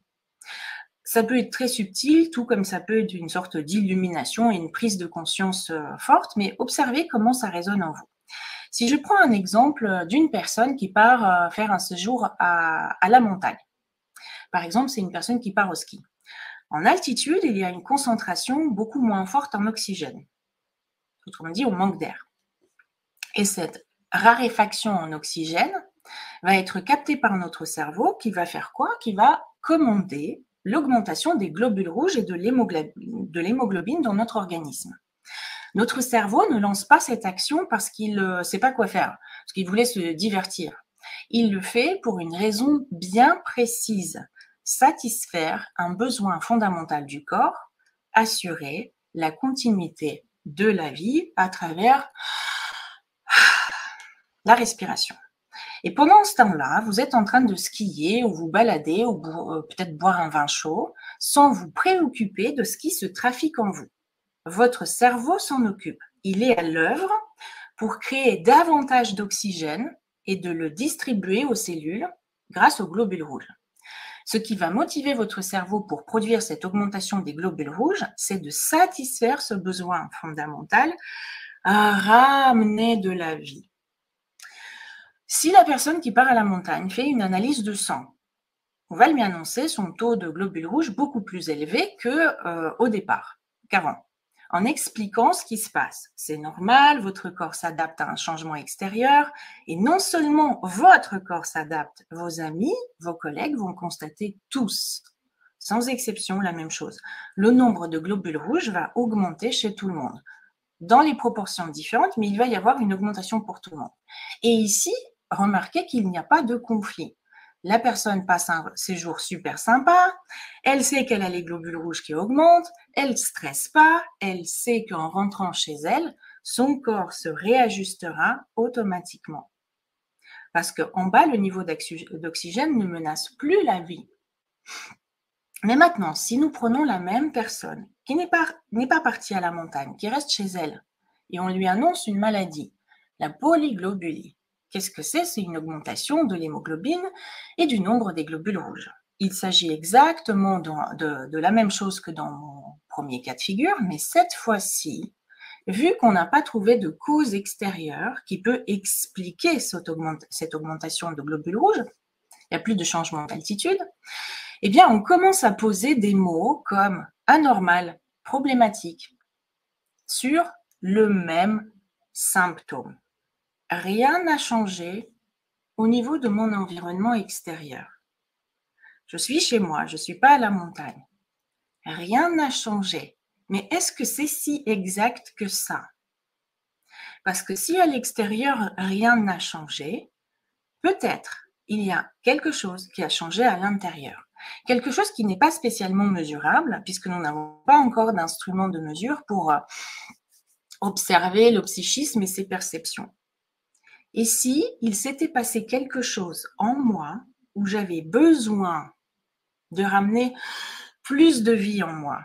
Ça peut être très subtil, tout comme ça peut être une sorte d'illumination et une prise de conscience euh, forte, mais observez comment ça résonne en vous. Si je prends un exemple d'une personne qui part euh, faire un séjour à, à la montagne, par exemple, c'est une personne qui part au ski. En altitude, il y a une concentration beaucoup moins forte en oxygène. Autrement dit, on manque d'air. Et cette raréfaction en oxygène va être captée par notre cerveau qui va faire quoi? Qui va commander l'augmentation des globules rouges et de l'hémoglobine dans notre organisme. Notre cerveau ne lance pas cette action parce qu'il ne sait pas quoi faire, parce qu'il voulait se divertir. Il le fait pour une raison bien précise, satisfaire un besoin fondamental du corps, assurer la continuité de la vie à travers la respiration. Et pendant ce temps-là, vous êtes en train de skier ou vous balader ou euh, peut-être boire un vin chaud sans vous préoccuper de ce qui se trafique en vous. Votre cerveau s'en occupe. Il est à l'œuvre pour créer davantage d'oxygène et de le distribuer aux cellules grâce aux globules rouges. Ce qui va motiver votre cerveau pour produire cette augmentation des globules rouges, c'est de satisfaire ce besoin fondamental à ramener de la vie. Si la personne qui part à la montagne fait une analyse de sang, on va lui annoncer son taux de globules rouges beaucoup plus élevé que euh, départ, qu'avant, en expliquant ce qui se passe. C'est normal, votre corps s'adapte à un changement extérieur, et non seulement votre corps s'adapte, vos amis, vos collègues vont constater tous, sans exception, la même chose. Le nombre de globules rouges va augmenter chez tout le monde. dans les proportions différentes, mais il va y avoir une augmentation pour tout le monde. Et ici, remarquez qu'il n'y a pas de conflit. La personne passe un séjour super sympa, elle sait qu'elle a les globules rouges qui augmentent, elle ne stresse pas, elle sait qu'en rentrant chez elle, son corps se réajustera automatiquement. Parce qu'en bas, le niveau d'oxygène ne menace plus la vie. Mais maintenant, si nous prenons la même personne qui n'est pas, pas partie à la montagne, qui reste chez elle, et on lui annonce une maladie, la polyglobulie, qu'est-ce que c'est? C'est une augmentation de l'hémoglobine et du nombre des globules rouges. Il s'agit exactement de, la même chose que dans mon premier cas de figure, mais cette fois-ci, vu qu'on n'a pas trouvé de cause extérieure qui peut expliquer cette, augmentation de globules rouges, il n'y a plus de changement d'altitude, eh bien, on commence à poser des mots comme anormal, problématique, sur le même symptôme. Rien n'a changé au niveau de mon environnement extérieur. Je suis chez moi, je ne suis pas à la montagne. Rien n'a changé. Mais est-ce que c'est si exact que ça? Parce que si à l'extérieur, rien n'a changé, peut-être il y a quelque chose qui a changé à l'intérieur. Quelque chose qui n'est pas spécialement mesurable, puisque nous n'avons pas encore d'instrument de mesure pour euh, observer le psychisme et ses perceptions. Et si il s'était passé quelque chose en moi où j'avais besoin de ramener plus de vie en moi,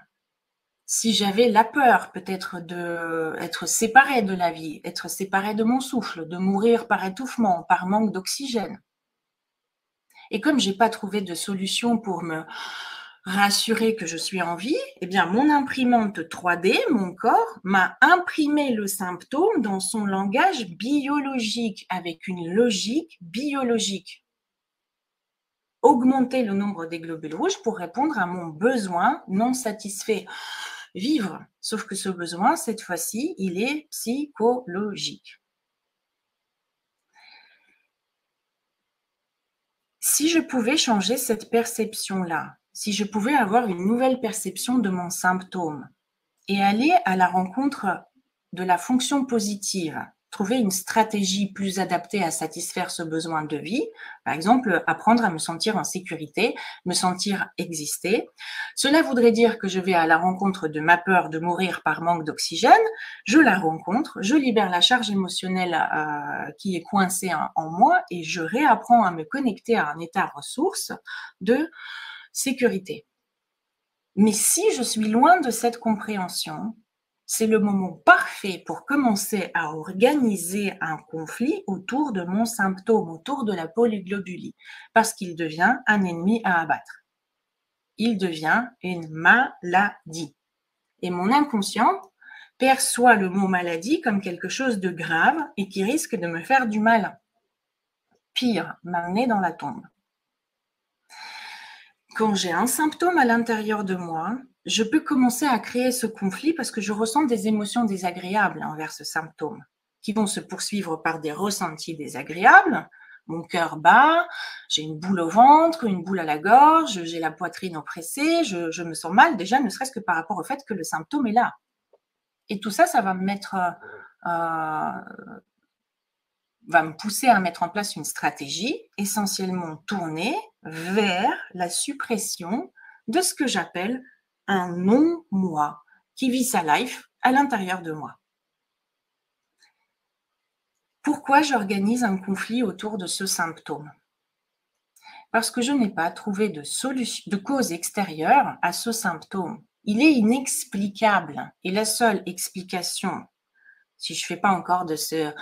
si j'avais la peur peut-être de être séparé de la vie, être séparé de mon souffle, de mourir par étouffement, par manque d'oxygène, et comme j'ai pas trouvé de solution pour me rassurer que je suis en vie, eh bien, mon imprimante 3D, mon corps, m'a imprimé le symptôme dans son langage biologique, avec une logique biologique. Augmenter le nombre des globules rouges pour répondre à mon besoin non satisfait. Vivre. Sauf que ce besoin, cette fois-ci, il est psychologique. Si je pouvais changer cette perception-là, si je pouvais avoir une nouvelle perception de mon symptôme et aller à la rencontre de la fonction positive, trouver une stratégie plus adaptée à satisfaire ce besoin de vie, par exemple apprendre à me sentir en sécurité, me sentir exister. Cela voudrait dire que je vais à la rencontre de ma peur de mourir par manque d'oxygène, je la rencontre, je libère la charge émotionnelle euh, qui est coincée en moi et je réapprends à me connecter à un état ressource de sécurité. Mais si je suis loin de cette compréhension, c'est le moment parfait pour commencer à organiser un conflit autour de mon symptôme, autour de la polyglobulie, parce qu'il devient un ennemi à abattre. Il devient une maladie. Et mon inconscient perçoit le mot maladie comme quelque chose de grave et qui risque de me faire du mal. Pire, m'amener dans la tombe. Quand j'ai un symptôme à l'intérieur de moi, je peux commencer à créer ce conflit parce que je ressens des émotions désagréables envers ce symptôme, qui vont se poursuivre par des ressentis désagréables. Mon cœur bat, j'ai une boule au ventre, une boule à la gorge, j'ai la poitrine oppressée, je, me sens mal déjà, ne serait-ce que par rapport au fait que le symptôme est là. Et tout ça, ça va me mettre, euh, va me pousser à mettre en place une stratégie essentiellement tournée vers la suppression de ce que j'appelle un non-moi qui vit sa life à l'intérieur de moi. Pourquoi j'organise un conflit autour de ce symptôme? Parce que je n'ai pas trouvé de, solution, de cause extérieure à ce symptôme. Il est inexplicable et la seule explication si je ne fais pas encore de ce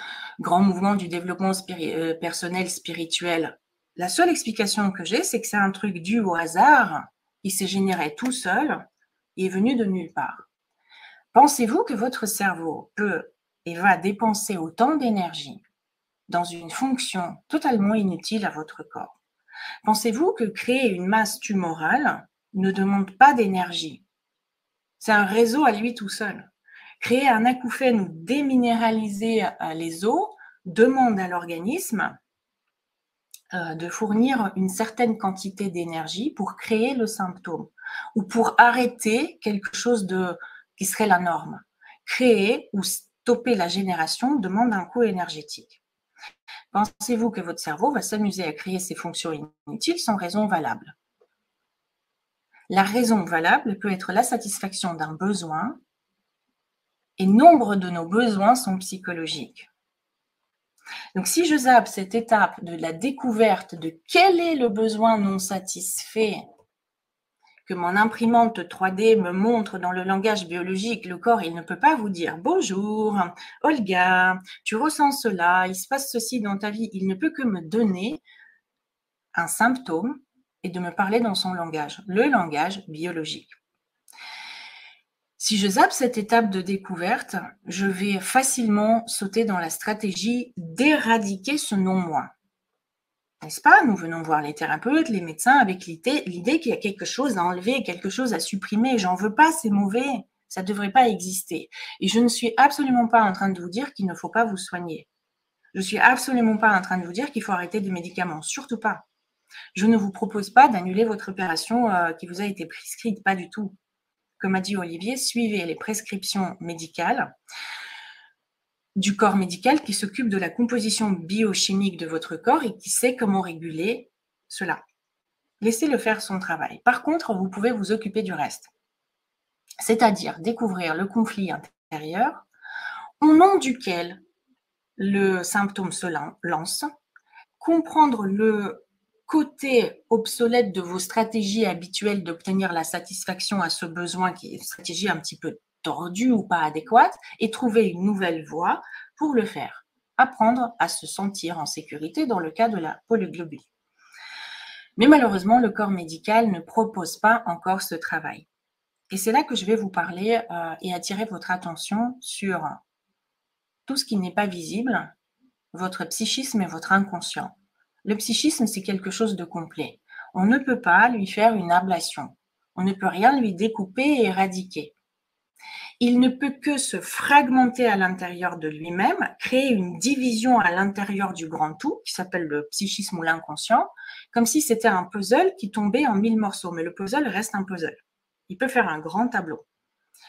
grand mouvement du développement euh, personnel spirituel, la seule explication que j'ai, c'est que c'est un truc dû au hasard, qui s'est généré tout seul. Et est venu de nulle part. Pensez-vous que votre cerveau peut et va dépenser autant d'énergie dans une fonction totalement inutile à votre corps? Pensez-vous que créer une masse tumorale ne demande pas d'énergie? C'est un réseau à lui tout seul. Créer un acouphène ou déminéraliser euh, les eaux demande à l'organisme euh, de fournir une certaine quantité d'énergie pour créer le symptôme ou pour arrêter quelque chose de qui serait la norme. créer ou stopper la génération demande un coût énergétique. Pensez-vous que votre cerveau va s'amuser à créer ces fonctions inutiles sans raison valable? La raison valable peut être la satisfaction d'un besoin et nombre de nos besoins sont psychologiques. Donc si je zappe cette étape de la découverte de quel est le besoin non satisfait que mon imprimante 3D me montre dans le langage biologique, le corps, il ne peut pas vous dire bonjour, Olga, tu ressens cela, il se passe ceci dans ta vie. Il ne peut que me donner un symptôme et de me parler dans son langage, le langage biologique. Si je zappe cette étape de découverte, je vais facilement sauter dans la stratégie d'éradiquer ce non-moi. N'est-ce pas? Nous venons voir les thérapeutes, les médecins avec l'idée qu'il y a quelque chose à enlever, quelque chose à supprimer. J'en veux pas, c'est mauvais. Ça ne devrait pas exister. Et je ne suis absolument pas en train de vous dire qu'il ne faut pas vous soigner. Je ne suis absolument pas en train de vous dire qu'il faut arrêter des médicaments. Surtout pas. Je ne vous propose pas d'annuler votre opération euh, qui vous a été prescrite. Pas du tout. Comme a dit Olivier, suivez les prescriptions médicales du corps médical qui s'occupe de la composition biochimique de votre corps et qui sait comment réguler cela. Laissez-le faire son travail. Par contre, vous pouvez vous occuper du reste, c'est-à-dire découvrir le conflit intérieur au nom duquel le symptôme se lance, comprendre le côté obsolète de vos stratégies habituelles d'obtenir la satisfaction à ce besoin qui est une stratégie un petit peu tordue ou pas adéquate et trouver une nouvelle voie pour le faire. Apprendre à se sentir en sécurité dans le cas de la polyglobulie. Mais malheureusement, le corps médical ne propose pas encore ce travail. Et c'est là que je vais vous parler euh, et attirer votre attention sur tout ce qui n'est pas visible, votre psychisme et votre inconscient. Le psychisme, c'est quelque chose de complet. On ne peut pas lui faire une ablation. On ne peut rien lui découper et éradiquer il ne peut que se fragmenter à l'intérieur de lui-même, créer une division à l'intérieur du grand tout, qui s'appelle le psychisme ou l'inconscient, comme si c'était un puzzle qui tombait en mille morceaux. Mais le puzzle reste un puzzle. Il peut faire un grand tableau.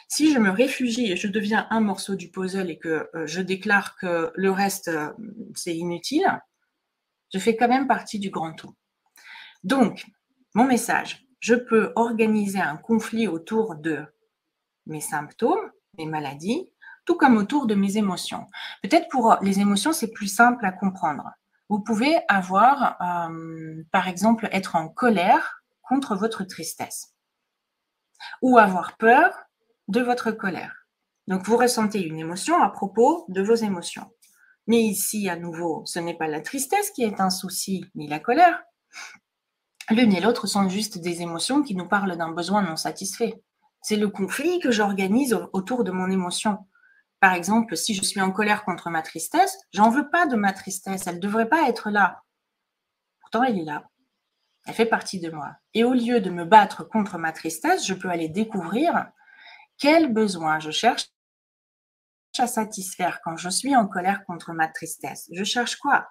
Si je me réfugie et je deviens un morceau du puzzle et que euh, je déclare que le reste, euh, c'est inutile, je fais quand même partie du grand tout. Donc, mon message, je peux organiser un conflit autour de mes symptômes, mes maladies, tout comme autour de mes émotions. Peut-être pour les émotions, c'est plus simple à comprendre. Vous pouvez avoir, euh, par exemple, être en colère contre votre tristesse ou avoir peur de votre colère. Donc, vous ressentez une émotion à propos de vos émotions. Mais ici, à nouveau, ce n'est pas la tristesse qui est un souci, ni la colère. L'une et l'autre sont juste des émotions qui nous parlent d'un besoin non satisfait. C'est le conflit que j'organise autour de mon émotion. Par exemple, si je suis en colère contre ma tristesse, j'en veux pas de ma tristesse. Elle ne devrait pas être là. Pourtant, elle est là. Elle fait partie de moi. Et au lieu de me battre contre ma tristesse, je peux aller découvrir quel besoin je cherche à satisfaire quand je suis en colère contre ma tristesse. Je cherche quoi?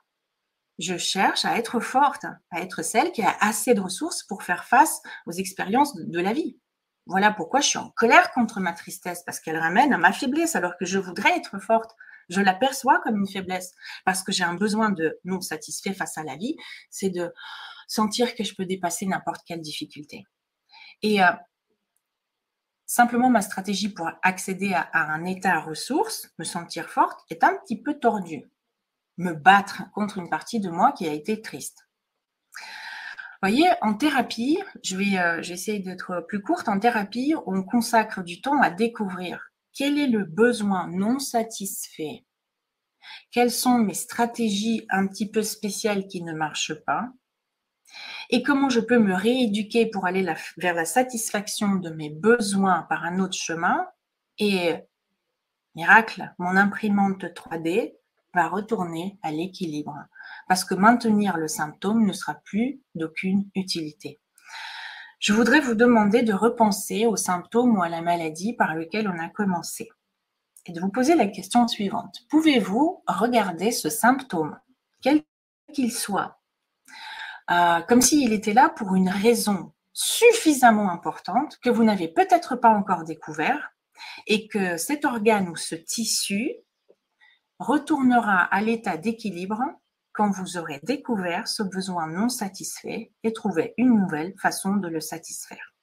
Je cherche à être forte, à être celle qui a assez de ressources pour faire face aux expériences de la vie. Voilà pourquoi je suis en colère contre ma tristesse, parce qu'elle ramène à ma faiblesse, alors que je voudrais être forte. Je l'aperçois comme une faiblesse, parce que j'ai un besoin de non satisfait face à la vie, c'est de sentir que je peux dépasser n'importe quelle difficulté. Et euh, simplement, ma stratégie pour accéder à, un état à ressources, me sentir forte, est un petit peu tordue. Me battre contre une partie de moi qui a été triste voyez, en thérapie, je euh, essayer d'être plus courte. En thérapie, on consacre du temps à découvrir quel est le besoin non satisfait, quelles sont mes stratégies un petit peu spéciales qui ne marchent pas, et comment je peux me rééduquer pour aller vers la satisfaction de mes besoins par un autre chemin? Et miracle, mon imprimante 3D va retourner à l'équilibre parce que maintenir le symptôme ne sera plus d'aucune utilité. Je voudrais vous demander de repenser au symptôme ou à la maladie par lequel on a commencé et de vous poser la question suivante. Pouvez-vous regarder ce symptôme, quel qu'il soit, euh, comme s'il était là pour une raison suffisamment importante que vous n'avez peut-être pas encore découvert et que cet organe ou ce tissu retournera à l'état d'équilibre quand vous aurez découvert ce besoin non satisfait et trouvé une nouvelle façon de le satisfaire.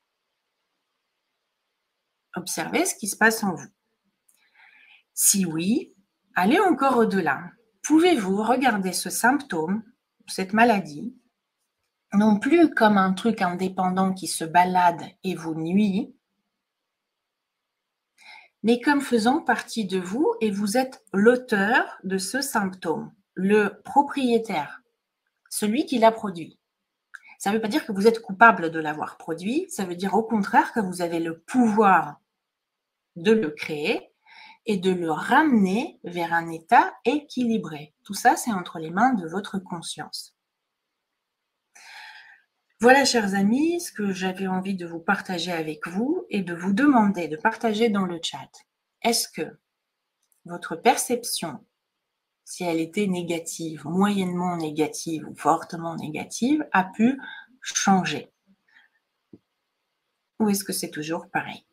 Observez ce qui se passe en vous. Si oui, allez encore au-delà. Pouvez-vous regarder ce symptôme, cette maladie, non plus comme un truc indépendant qui se balade et vous nuit, mais comme faisant partie de vous et vous êtes l'auteur de ce symptôme, le propriétaire, celui qui l'a produit. Ça ne veut pas dire que vous êtes coupable de l'avoir produit, ça veut dire au contraire que vous avez le pouvoir de le créer et de le ramener vers un état équilibré. Tout ça, c'est entre les mains de votre conscience. Voilà, chers amis, ce que j'avais envie de vous partager avec vous et de vous demander de partager dans le chat. Est-ce que votre perception, si elle était négative, moyennement négative ou fortement négative, a pu changer? Ou est-ce que c'est toujours pareil?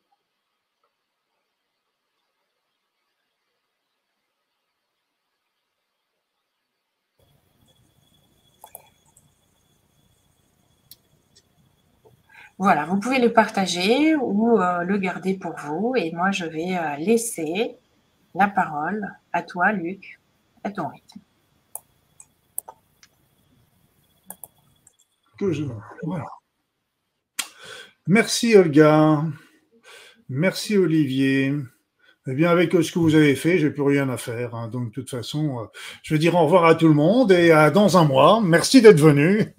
Voilà, vous pouvez le partager ou euh, le garder pour vous. Et moi, je vais euh, laisser la parole à toi, Luc, à ton rythme. Merci Olga. Merci Olivier. Eh bien, avec ce que vous avez fait, j'ai plus rien à faire. Hein. Donc, de toute façon, euh, je vais dire au revoir à tout le monde et à dans un mois. Merci d'être venu.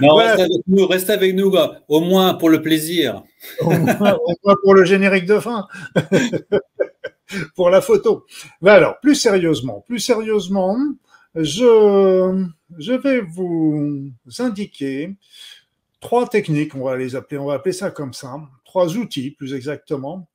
Reste avec nous, reste avec nous, au moins pour le plaisir. au, moins, pour le générique de fin. pour la photo. Mais alors, plus sérieusement, plus sérieusement, je, je vais vous indiquer trois techniques, on va les appeler, on va appeler ça comme ça, trois outils plus exactement,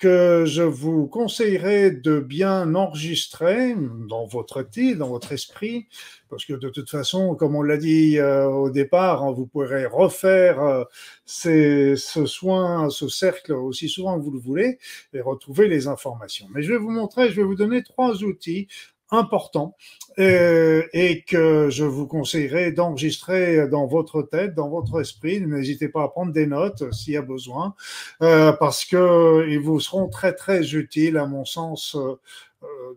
que je vous conseillerais de bien enregistrer dans votre tête, dans votre esprit, parce que de toute façon, comme on l'a dit euh, au départ, hein, vous pourrez refaire euh, ce soin, ce cercle aussi souvent que vous le voulez et retrouver les informations. Mais je vais vous montrer, je vais vous donner trois outils important euh, et que je vous conseillerais d'enregistrer dans votre tête, dans votre esprit. N'hésitez pas à prendre des notes s'il y a besoin, euh, parce que ils vous seront très très utiles à mon sens. Euh,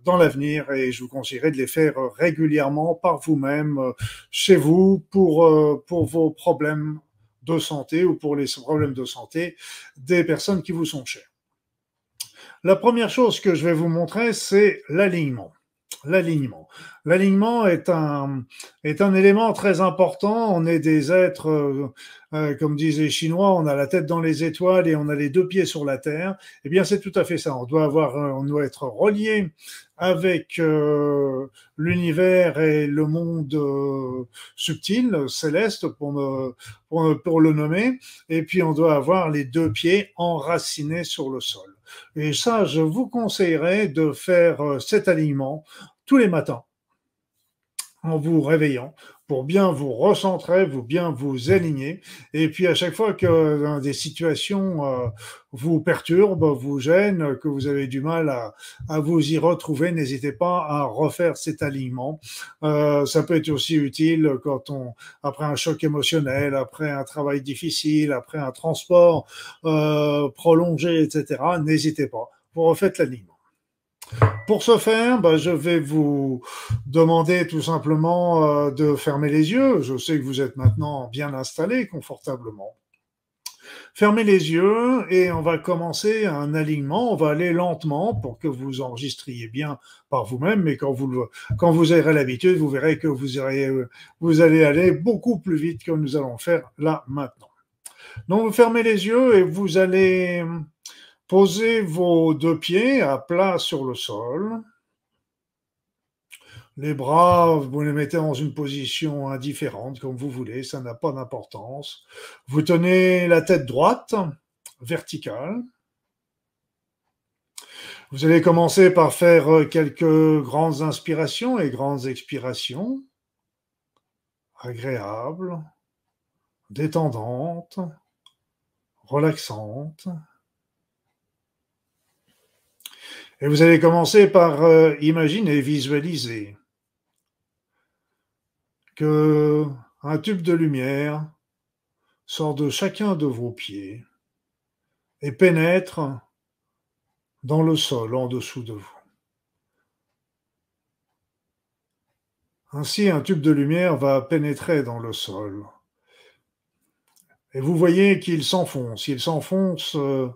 dans l'avenir et je vous conseillerais de les faire régulièrement par vous-même chez vous pour pour vos problèmes de santé ou pour les problèmes de santé des personnes qui vous sont chères. La première chose que je vais vous montrer, c'est l'alignement l'alignement. L'alignement est un, est un élément très important. On est des êtres, euh, euh, comme disent les Chinois, on a la tête dans les étoiles et on a les deux pieds sur la terre. Eh bien, c'est tout à fait ça. On doit avoir, euh, on doit être relié avec l'univers et le monde subtil, céleste, pour, pour, pour le nommer. Et puis, on doit avoir les deux pieds enracinés sur le sol. Et ça, je vous conseillerais de faire cet alignement tous les matins en vous réveillant pour bien vous recentrer, vous bien vous aligner. Et puis à chaque fois que euh, des situations euh, vous perturbent, vous gênent, que vous avez du mal à, à vous y retrouver, n'hésitez pas à refaire cet alignement. Euh, ça peut être aussi utile quand on, après un choc émotionnel, après un travail difficile, après un transport prolongé, etc. N'hésitez pas. Vous refaites l'alignement. Pour ce faire, bah, je vais vous demander tout simplement euh, de fermer les yeux. Je sais que vous êtes maintenant bien installé confortablement. Fermez les yeux et on va commencer un alignement. On va aller lentement pour que vous enregistriez bien par vous-même, mais quand vous, aurez l'habitude, vous verrez que vous, vous allez aller beaucoup plus vite que nous allons faire là maintenant. Donc, vous fermez les yeux et vous allez Posez vos deux pieds à plat sur le sol. Les bras, vous les mettez dans une position indifférente, comme vous voulez, ça n'a pas d'importance. Vous tenez la tête droite, verticale. Vous allez commencer par faire quelques grandes inspirations et grandes expirations, agréables, détendantes, relaxantes. Et vous allez commencer par euh, imaginer, visualiser que un tube de lumière sort de chacun de vos pieds et pénètre dans le sol en dessous de vous. Ainsi, un tube de lumière va pénétrer dans le sol. Et vous voyez qu'il s'enfonce, il s'enfonce euh,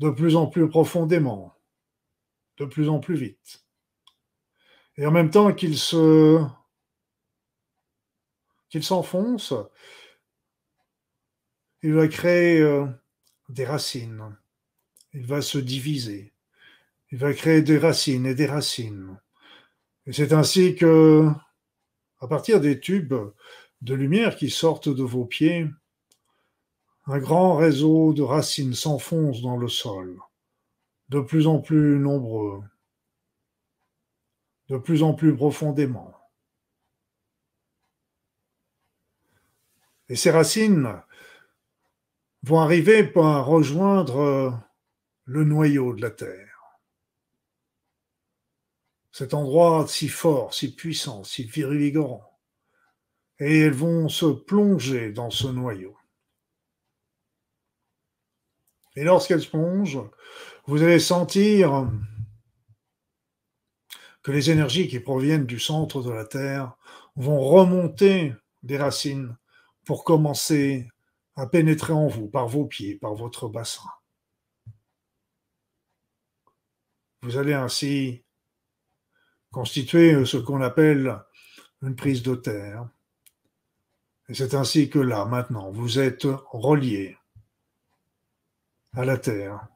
de plus en plus profondément, de plus en plus vite. Et en même temps qu'il se qu'il s'enfonce, il va créer euh, des racines. Il va se diviser. Il va créer des racines et des racines. Et c'est ainsi que, à partir des tubes de lumière qui sortent de vos pieds, un grand réseau de racines s'enfonce dans le sol, de plus en plus nombreux, de plus en plus profondément. Et ces racines vont arriver pour rejoindre le noyau de la Terre. Cet endroit si fort, si puissant, si virigorant. Et elles vont se plonger dans ce noyau. Et lorsqu'elles se plongent, vous allez sentir que les énergies qui proviennent du centre de la Terre vont remonter des racines pour commencer à pénétrer en vous par vos pieds, par votre bassin. Vous allez ainsi constituer ce qu'on appelle une prise de terre. Et c'est ainsi que là, maintenant, vous êtes relié à la terre.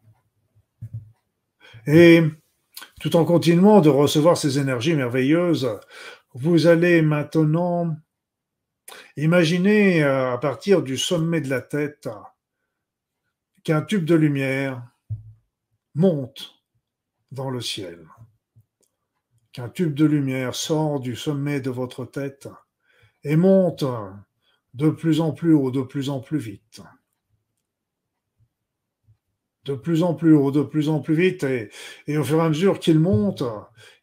Et tout en continuant de recevoir ces énergies merveilleuses, vous allez maintenant imaginer euh, à partir du sommet de la tête qu'un tube de lumière monte dans le ciel, qu'un tube de lumière sort du sommet de votre tête et monte de plus en plus haut, de plus en plus vite. De plus en plus haut, de plus en plus vite, et, et au fur et à mesure qu'il monte,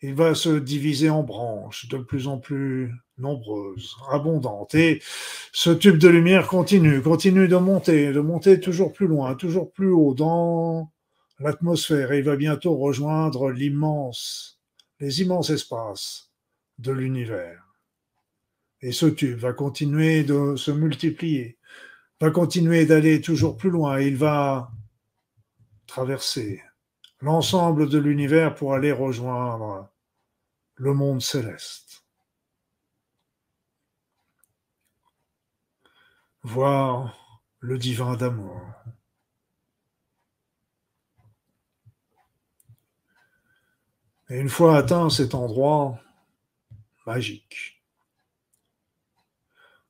il va se diviser en branches de plus en plus nombreuses, abondantes. Et ce tube de lumière continue, continue de monter, de monter toujours plus loin, toujours plus haut dans l'atmosphère et il va bientôt rejoindre l'immense, les immenses espaces de l'univers. Et ce tube va continuer de se multiplier, va continuer d'aller toujours plus loin. Il va traverser l'ensemble de l'univers pour aller rejoindre le monde céleste. Voir le divin d'amour. Et une fois atteint cet endroit magique,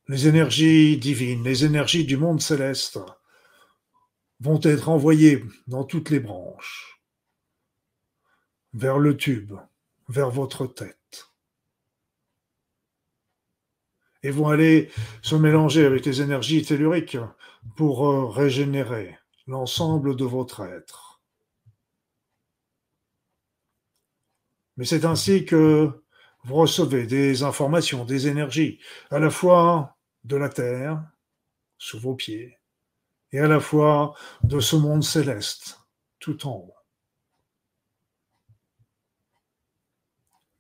les énergies divines, les énergies du monde céleste vont être envoyées dans toutes les branches, vers le tube, vers votre tête, et vont aller se mélanger avec les énergies telluriques pour euh, régénérer l'ensemble de votre être. Mais c'est ainsi que vous recevez des informations, des énergies, à la fois de la Terre, sous vos pieds, et à la fois de ce monde céleste, tout en haut.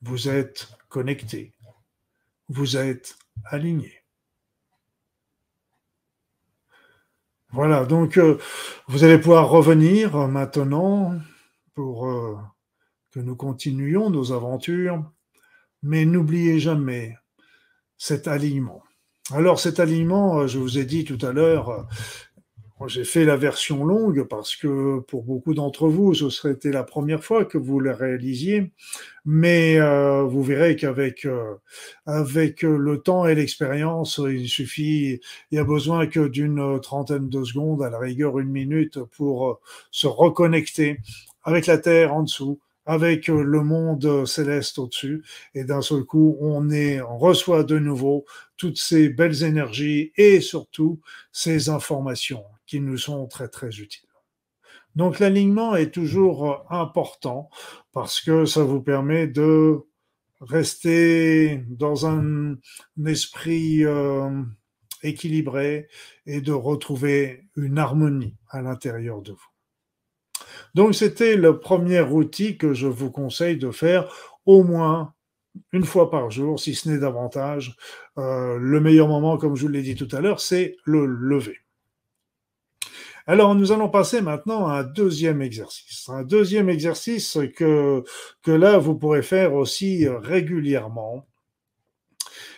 Vous êtes connectés, vous êtes alignés. Voilà, donc euh, vous allez pouvoir revenir maintenant pour euh, que nous continuions nos aventures, mais n'oubliez jamais cet alignement. Alors cet alignement, euh, je vous ai dit tout à l'heure, j'ai fait la version longue parce que pour beaucoup d'entre vous, ce serait la première fois que vous le réalisiez, mais euh, vous verrez qu'avec avec le temps et l'expérience, il suffit, il y a besoin que d'une trentaine de secondes, à la rigueur une minute, pour se reconnecter avec la terre en dessous, avec euh, le monde céleste au-dessus. Et d'un seul coup, on, est, on reçoit de nouveau toutes ces belles énergies et surtout ces informations qui nous sont très, très utiles. Donc l'alignement est toujours important parce que ça vous permet de rester dans un, esprit euh, équilibré et de retrouver une harmonie à l'intérieur de vous. Donc c'était le premier outil que je vous conseille de faire au moins une fois par jour, si ce n'est davantage. Euh, le meilleur moment, comme je vous l'ai dit tout à l'heure, c'est le lever. Alors, nous allons passer maintenant à un deuxième exercice. Un deuxième exercice que, que là, vous pourrez faire aussi régulièrement.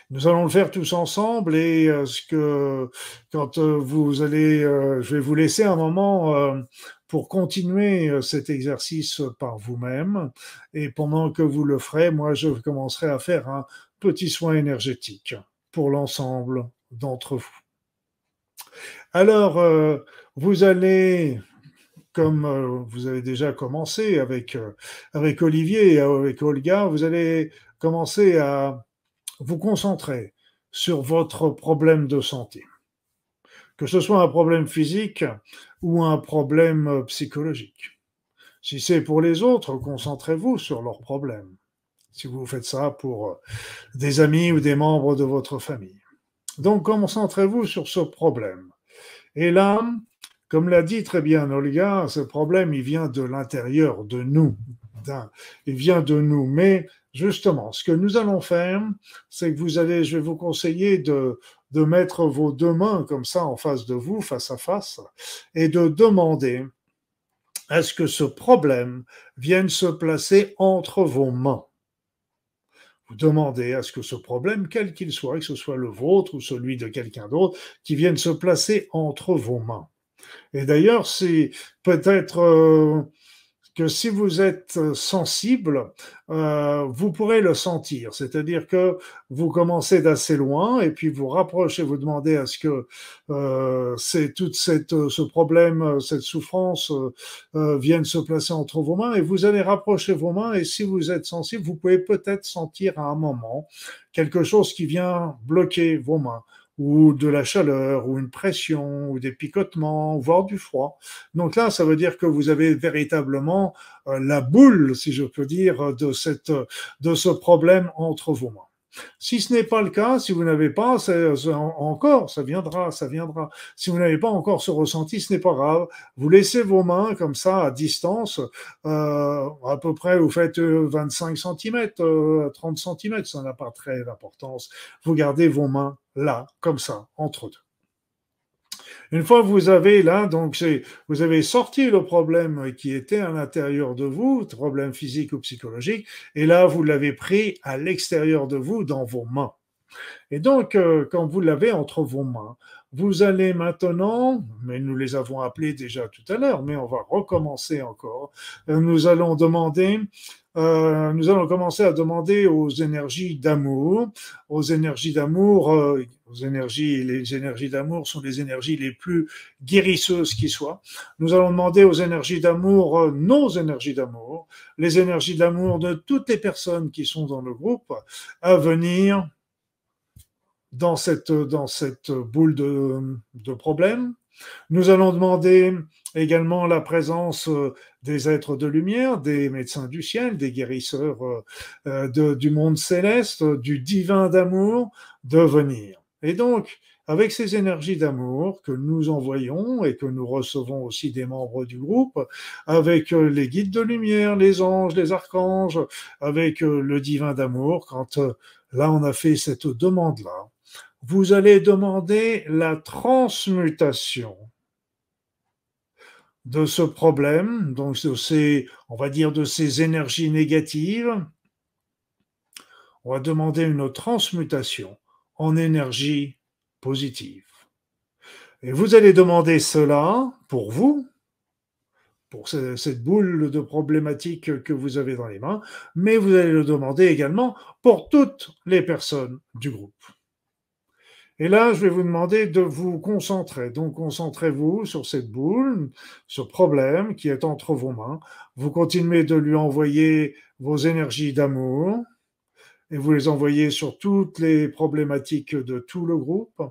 Nous allons le faire tous ensemble et euh, ce que quand euh, vous allez, je vais vous laisser un moment pour continuer euh, cet exercice par vous-même. Et pendant que vous le ferez, moi, je commencerai à faire un petit soin énergétique pour l'ensemble d'entre vous. Alors, euh, vous allez, comme euh, vous avez déjà commencé avec, avec Olivier et avec Olga, vous allez commencer à vous concentrer sur votre problème de santé que ce soit un problème physique ou un problème euh, psychologique. Si c'est pour les autres, concentrez-vous sur leurs problèmes. Si vous faites ça pour euh, des amis ou des membres de votre famille. Donc, concentrez-vous sur ce problème. Et là, comme l'a dit très bien Olga, ce problème, il vient de l'intérieur de nous. Il vient de nous. Mais justement, ce que nous allons faire, c'est que vous allez, je vais vous conseiller de, de mettre vos deux mains comme ça en face de vous, face à face, et de demander à ce que ce problème vienne se placer entre vos mains. Vous demandez à ce que ce problème, quel qu'il soit, que ce soit le vôtre ou celui de quelqu'un d'autre, qui vienne se placer entre vos mains. Et d'ailleurs, c'est peut-être euh, que si vous êtes euh, sensible, euh, vous pourrez le sentir. C'est-à-dire que vous commencez d'assez loin et puis vous rapprochez, vous demandez à ce que euh, c'est toute cette, ce problème, cette souffrance euh, vienne se placer entre vos mains et vous allez rapprocher vos mains et si vous êtes sensible, vous pouvez peut-être sentir à un moment quelque chose qui vient bloquer vos mains ou de la chaleur, ou une pression, ou des picotements, voire du froid. Donc là, ça veut dire que vous avez véritablement euh, la boule, si je peux dire, de, cette, de ce problème entre vos mains. Si ce n'est pas le cas, si vous n'avez pas, encore, ça viendra, ça viendra. Si vous n'avez pas encore ce ressenti, ce n'est pas grave. Vous laissez vos mains comme ça à distance, euh, à peu près, vous faites 25 cm, 30 cm, ça n'a pas très d'importance. Vous gardez vos mains là, comme ça, entre deux. Une fois que vous avez là, donc vous avez sorti le problème qui était à l'intérieur de vous, problème physique ou psychologique, et là vous l'avez pris à l'extérieur de vous, dans vos mains. Et donc, euh, quand vous l'avez entre vos mains, vous allez maintenant, mais nous les avons appelés déjà tout à l'heure, mais on va recommencer encore. Nous allons demander euh, nous allons commencer à demander aux énergies d'amour, aux énergies d'amour, euh, aux énergies, les énergies d'amour sont les énergies les plus guérisseuses qui soient. Nous allons demander aux énergies d'amour, euh, nos énergies d'amour, les énergies d'amour de toutes les personnes qui sont dans le groupe, à venir dans cette, dans cette boule de, de problèmes. Nous allons demander également la présence euh, des êtres de lumière, des médecins du ciel, des guérisseurs euh, euh, du monde céleste, du divin d'amour, de venir. Et donc, avec ces énergies d'amour que nous envoyons et que nous recevons aussi des membres du groupe, avec les guides de lumière, les anges, les archanges, avec le divin d'amour, quand là on a fait cette demande-là, vous allez demander la transmutation de ce problème, donc de ces, on va dire, de ces énergies négatives, on va demander une transmutation en énergie positive. Et vous allez demander cela pour vous, pour cette boule de problématiques que vous avez dans les mains, mais vous allez le demander également pour toutes les personnes du groupe. Et là, je vais vous demander de vous concentrer. Donc, concentrez-vous sur cette boule, ce problème qui est entre vos mains. Vous continuez de lui envoyer vos énergies d'amour et vous les envoyez sur toutes les problématiques de tout le groupe.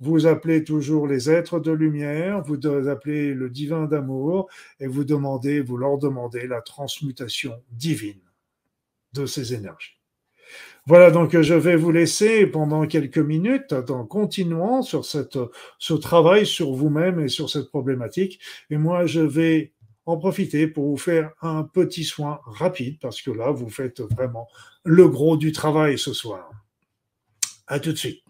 vous appelez toujours les êtres de lumière, vous appelez le divin d'amour et vous demandez, vous leur demandez la transmutation divine de ces énergies. Voilà, donc je vais vous laisser pendant quelques minutes en continuant sur ce travail sur vous-même et sur cette problématique. Et moi, je vais en profiter pour vous faire un petit soin rapide parce que là, vous faites vraiment le gros du travail ce soir. À tout de suite.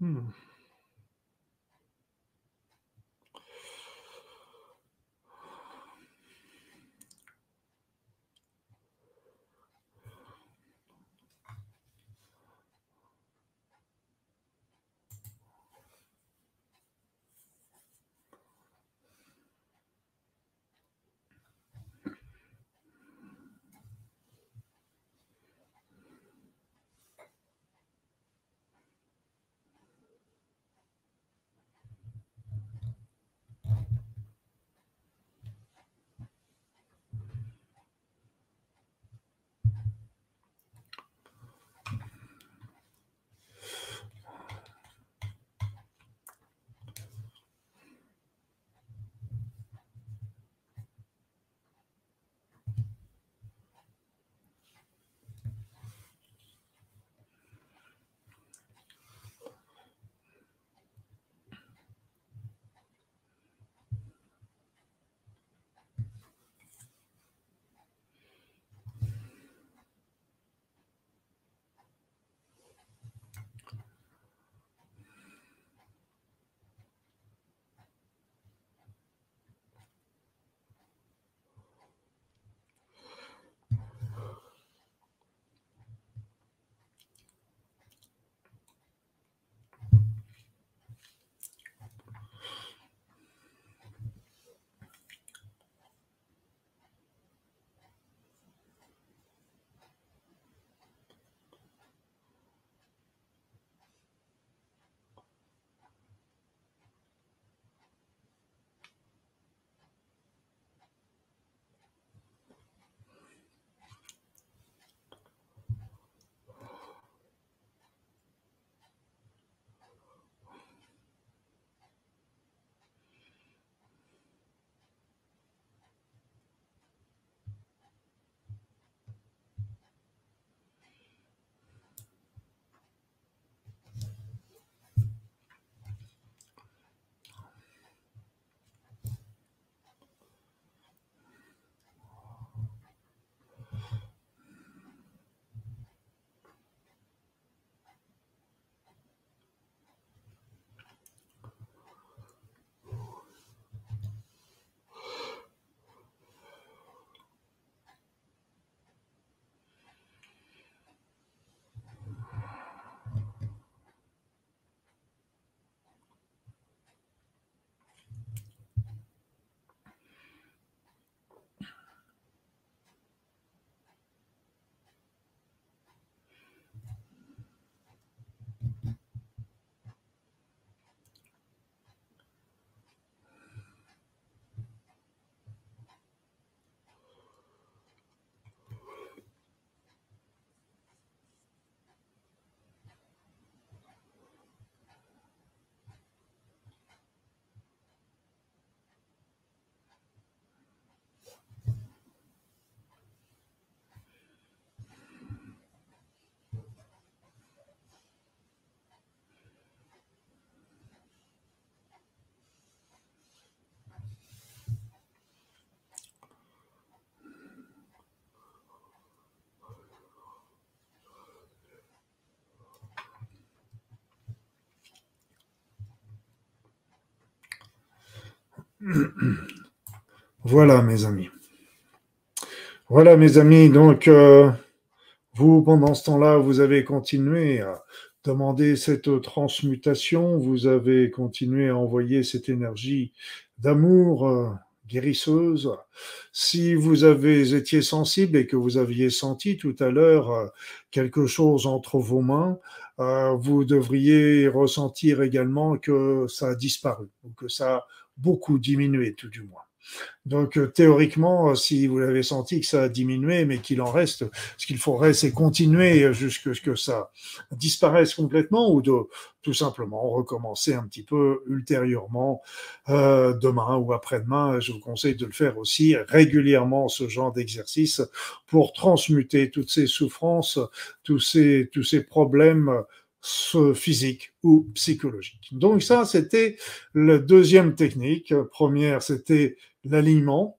Hmm. Voilà, mes amis. Voilà, mes amis. Donc, euh, vous, pendant ce temps-là, vous avez continué à demander cette transmutation. Vous avez continué à envoyer cette énergie d'amour euh, guérisseuse. Si vous avez été sensible et que vous aviez senti tout à l'heure euh, quelque chose entre vos mains, vous devriez ressentir également que ça a disparu ou que ça beaucoup diminué tout du moins. Donc euh, théoriquement, euh, si vous l'avez senti que ça a diminué, mais qu'il en reste, ce qu'il faudrait, c'est continuer jusqu'à ce que ça disparaisse complètement ou de tout simplement recommencer un petit peu ultérieurement euh, demain ou après-demain. Je vous conseille de le faire aussi régulièrement, ce genre d'exercice, pour transmuter toutes ces souffrances, tous ces, tous ces problèmes physique ou psychologique. Donc ça, c'était la deuxième technique. Première, c'était l'alignement.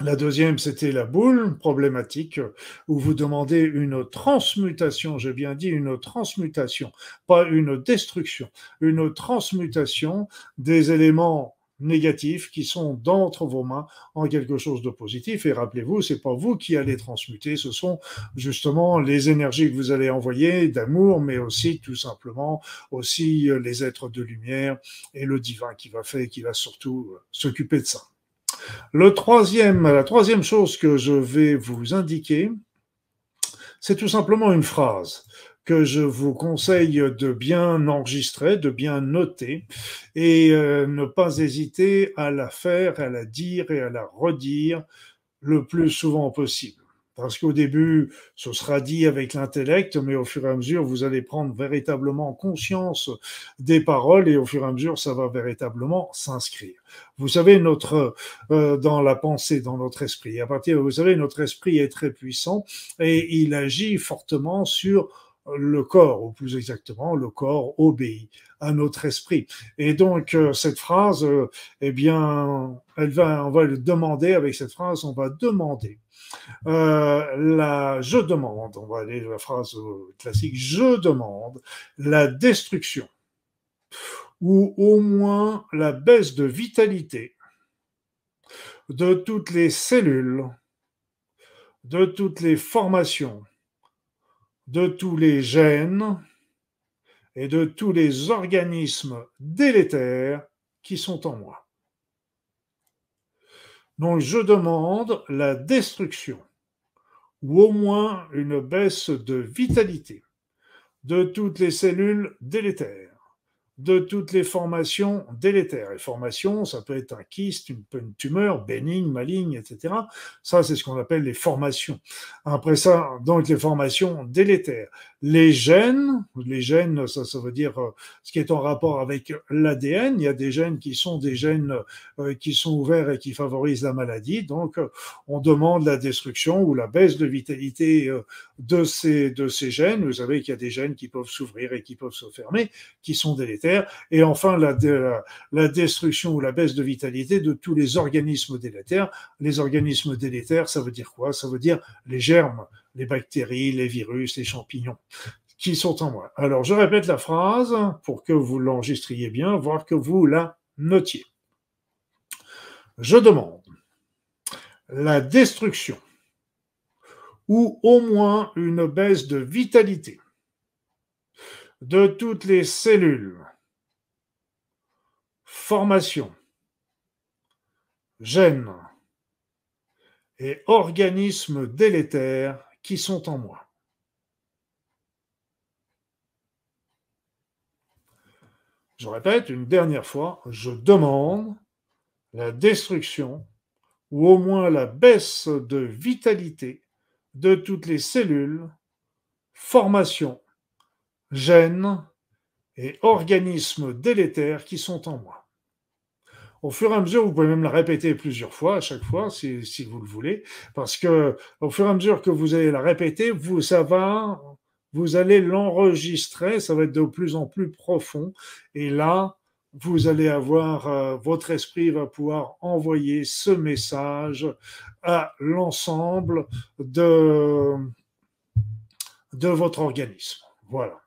La deuxième, c'était la boule problématique, où vous demandez une transmutation, j'ai bien dit une transmutation, pas une destruction, une transmutation des éléments négatifs qui sont d'entre vos mains en quelque chose de positif. Et rappelez-vous, c'est pas vous qui allez transmuter, ce sont justement les énergies que vous allez envoyer d'amour, mais aussi tout simplement aussi euh, les êtres de lumière et le divin qui va faire, qui va surtout euh, s'occuper de ça. Le troisième, la troisième chose que je vais vous indiquer, c'est tout simplement une phrase que je vous conseille de bien enregistrer, de bien noter et euh, ne pas hésiter à la faire, à la dire et à la redire le plus souvent possible. Parce qu'au début, ce sera dit avec l'intellect, mais au fur et à mesure, vous allez prendre véritablement conscience des paroles et au fur et à mesure, ça va véritablement s'inscrire. Vous savez, notre euh, dans la pensée, dans notre esprit. À partir, vous savez, notre esprit est très puissant et il agit fortement sur le corps, ou plus exactement, le corps obéit à notre esprit. Et donc, euh, cette phrase, euh, eh bien, elle va, on va le demander, avec cette phrase, on va demander. Euh, la, je demande, on va aller la phrase classique, je demande la destruction, ou au moins la baisse de vitalité de toutes les cellules, de toutes les formations, de tous les gènes et de tous les organismes délétères qui sont en moi. Donc je demande la destruction ou au moins une baisse de vitalité de toutes les cellules délétères de toutes les formations délétères. Et formation, ça peut être un kyste, une, une tumeur bénigne, maligne, etc. Ça, c'est ce qu'on appelle les formations. Après ça, donc les formations délétères. Les gènes, les gènes, ça, ça veut dire euh, ce qui est en rapport avec l'ADN. Il y a des gènes qui sont des gènes euh, qui sont ouverts et qui favorisent la maladie. Donc, euh, on demande la destruction ou la baisse de vitalité de ces, gènes. Vous savez qu'il y a des gènes qui peuvent s'ouvrir et qui peuvent se fermer, qui sont délétères et enfin la, destruction ou la baisse de vitalité de tous les organismes délétères. Les organismes délétères, ça veut dire quoi? Ça veut dire les germes, les bactéries, les virus, les champignons qui sont en moi. Alors je répète la phrase pour que vous l'enregistriez bien, voire que vous la notiez. Je demande la destruction ou au moins une baisse de vitalité de toutes les cellules, formation, gènes. Et organismes délétères qui sont en moi. Je répète une dernière fois, je demande la destruction ou au moins la baisse de vitalité de toutes les cellules, formations, gènes et organismes délétères qui sont en moi. Au fur et à mesure, vous pouvez même la répéter plusieurs fois à chaque fois, si, vous le voulez, parce que au fur et à mesure que vous allez la répéter, vous, ça vous allez l'enregistrer, ça va être de plus en plus profond, et là, vous allez avoir, euh, votre esprit va pouvoir envoyer ce message à l'ensemble de, de votre organisme. Voilà.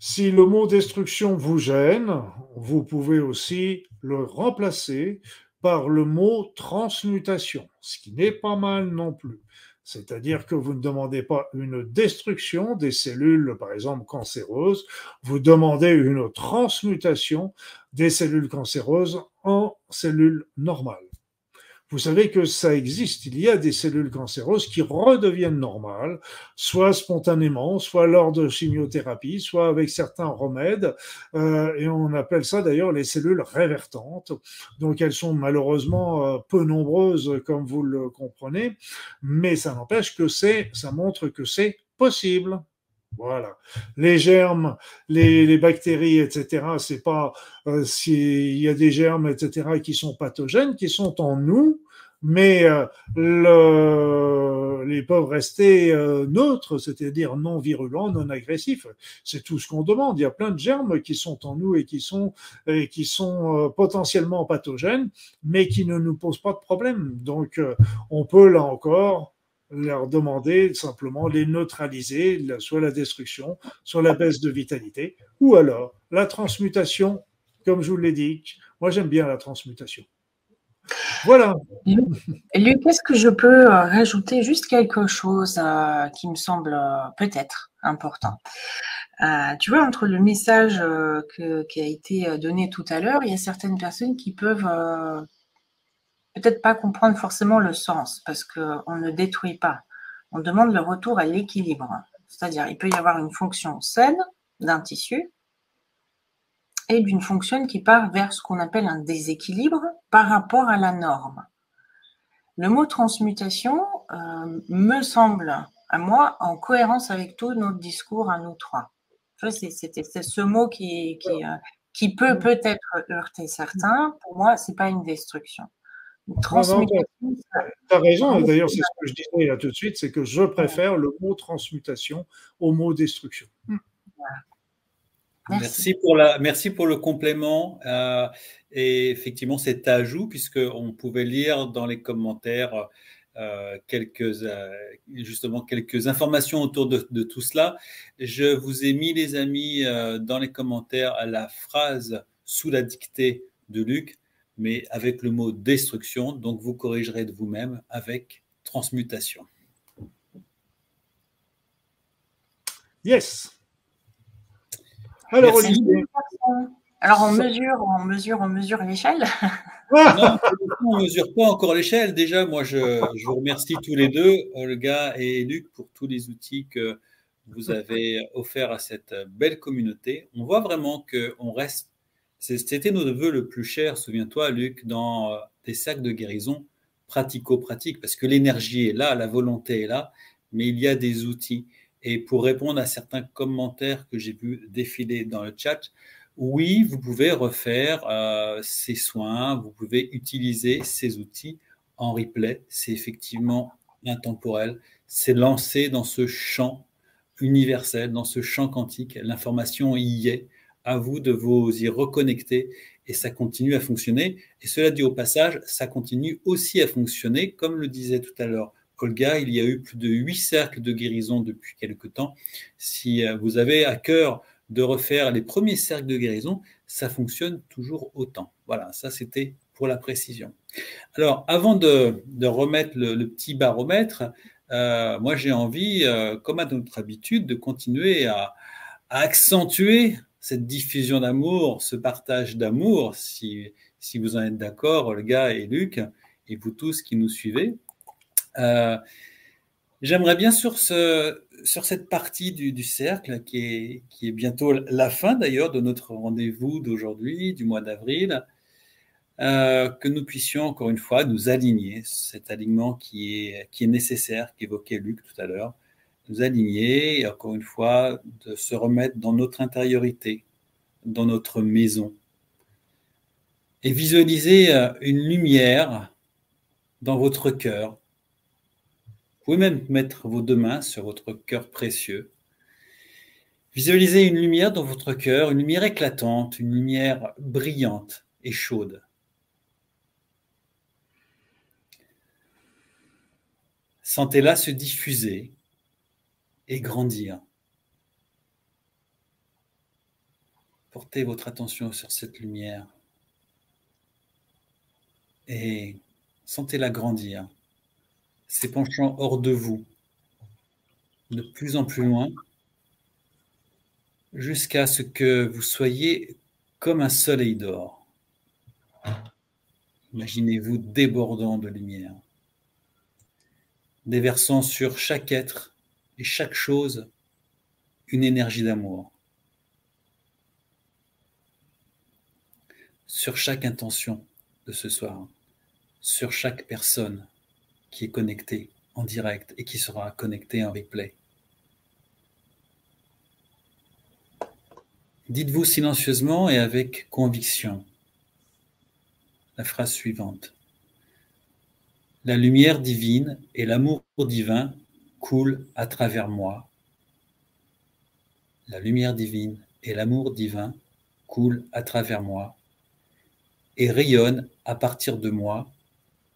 Si le mot destruction vous gêne, vous pouvez aussi le remplacer par le mot transmutation, ce qui n'est pas mal non plus. C'est-à-dire que vous ne demandez pas une destruction des cellules, par exemple, cancéreuses, vous demandez une transmutation des cellules cancéreuses en cellules normales. Vous savez que ça existe. Il y a des cellules cancéreuses qui redeviennent normales, soit spontanément, soit lors de chimiothérapie, soit avec certains remèdes. Euh, et on appelle ça d'ailleurs les cellules révertantes. Donc elles sont malheureusement euh, peu nombreuses, comme vous le comprenez, mais ça n'empêche que c'est, ça montre que c'est possible. Voilà. Les germes, les, bactéries, etc., c'est pas euh, s'il y a des germes, etc., qui sont pathogènes, qui sont en nous, mais euh, le, ils peuvent rester euh, neutres, c'est-à-dire non virulents, non agressifs. C'est tout ce qu'on demande. Il y a plein de germes qui sont en nous et qui sont, et qui sont potentiellement pathogènes, mais qui ne nous posent pas de problème. Donc, on peut là encore leur demander simplement les neutraliser, soit la destruction, soit la baisse de vitalité, ou alors la transmutation, comme je vous l'ai dit. Moi, j'aime bien la transmutation. Voilà. Luc, est-ce que je peux euh, rajouter juste quelque chose euh, qui me semble euh, peut-être important? Tu vois, entre le message qui a été donné tout à l'heure, il y a certaines personnes qui peuvent peut-être pas comprendre forcément le sens, parce qu'on ne détruit pas. On demande le retour à l'équilibre. C'est-à-dire, il peut y avoir une fonction saine d'un tissu et d'une fonction qui part vers ce qu'on appelle un déséquilibre par rapport à la norme. Le mot transmutation euh, me semble, à moi, en cohérence avec tout notre discours à nous trois. C'est ce mot qui, qui, euh, qui peut peut-être heurter certains. Pour moi, c'est pas une destruction. Transmutation. Tu as raison, d'ailleurs, c'est ce que je disais là tout de suite, c'est que je préfère le mot transmutation au mot destruction. Hmm. Merci. pour, la, merci pour le complément euh, et effectivement cet ajout, puisqu'on pouvait lire dans les commentaires euh, quelques, euh, justement quelques informations autour de, de, tout cela. Je vous ai mis, les amis, dans les commentaires la phrase sous la dictée de Luc mais avec le mot destruction, donc vous corrigerez de vous-même avec transmutation. Yes. Alors, Alors on mesure, on mesure, on mesure l'échelle. non, on ne mesure pas encore l'échelle. Déjà, moi, je, je, vous remercie tous les deux, Olga et Luc, pour tous les outils que vous avez offerts à cette belle communauté. On voit vraiment qu'on reste c'était nos voeux le plus cher, souviens-toi, Luc, dans euh, des sacs de guérison pratico-pratiques, parce que l'énergie est là, la volonté est là, mais il y a des outils. Et pour répondre à certains commentaires que j'ai vu défiler dans le chat, oui, vous pouvez refaire euh, ces soins, vous pouvez utiliser ces outils en replay. C'est effectivement intemporel. C'est lancé dans ce champ universel, dans ce champ quantique. L'information y est à vous de vous y reconnecter et ça continue à fonctionner. Et cela dit au passage, ça continue aussi à fonctionner, comme le disait tout à l'heure Olga, il y a eu plus de huit cercles de guérison depuis quelque temps. Si euh, vous avez à cœur de refaire les premiers cercles de guérison, ça fonctionne toujours autant. Voilà, ça c'était pour la précision. Alors, avant de, remettre le, petit baromètre, euh, moi j'ai envie, euh, comme à notre habitude, de continuer à accentuer cette diffusion d'amour, ce partage d'amour, si, si vous en êtes d'accord, Olga et Luc, et vous tous qui nous suivez. Euh, j'aimerais bien sur, ce, sur cette partie du, cercle, qui est, qui est bientôt la fin d'ailleurs de notre rendez-vous d'aujourd'hui, du mois d'avril, euh, que nous puissions encore une fois nous aligner, cet alignement qui est, qui est nécessaire, qu'évoquait Luc tout à l'heure, nous aligner et encore une fois de se remettre dans notre intériorité, dans notre maison et visualiser euh, une lumière dans votre cœur. Pouvez même mettre vos deux mains sur votre cœur précieux. Visualisez une lumière dans votre cœur, une lumière éclatante, une lumière brillante et chaude. Sentez-la se diffuser et grandir. Portez votre attention sur cette lumière et sentez-la grandir, s'épanchant hors de vous, de plus en plus loin, jusqu'à ce que vous soyez comme un soleil d'or. Imaginez-vous débordant de lumière, déversant sur chaque être et chaque chose une énergie d'amour. Sur chaque intention de ce soir, sur chaque personne qui est connectée en direct et qui sera connectée en replay. Dites-vous silencieusement et avec conviction la phrase suivante. La lumière divine et l'amour divin coulent à travers moi. La lumière divine et l'amour divin coulent à travers moi et rayonnent à partir de moi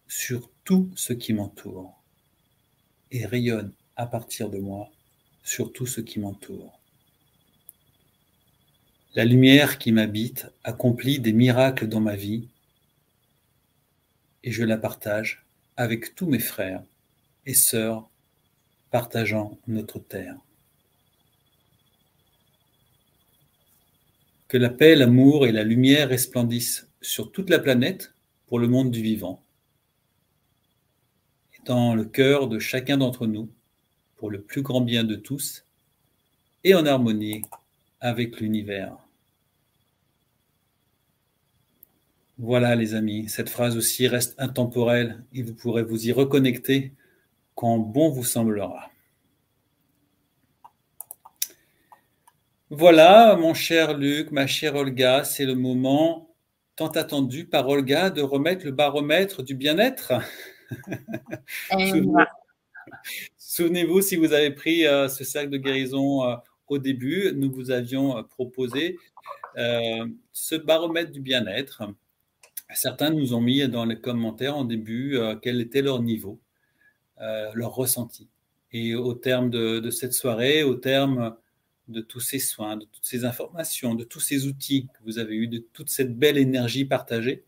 sur tout ce qui m'entoure. Et rayonnent à partir de moi sur tout ce qui m'entoure. La lumière qui m'habite accomplit des miracles dans ma vie et je la partage avec tous mes frères et sœurs partageant notre terre. Que la paix, l'amour et la lumière resplendissent sur toute la planète pour le monde du vivant, dans le cœur de chacun d'entre nous pour le plus grand bien de tous et en harmonie avec l'univers. Voilà les amis, cette phrase aussi reste intemporelle et vous pourrez vous y reconnecter quand bon vous semblera. Voilà, mon cher Luc, ma chère Olga, c'est le moment tant attendu par Olga de remettre le baromètre du bien-être. Souvenez-vous, si vous avez pris euh, ce cercle de guérison euh, au début, nous vous avions euh, proposé ce baromètre du bien-être Certains nous ont mis dans les commentaires en début quel était leur niveau, leur ressenti. Et au terme de, cette soirée, au terme de tous ces soins, de toutes ces informations, de tous ces outils que vous avez eus, de toute cette belle énergie partagée,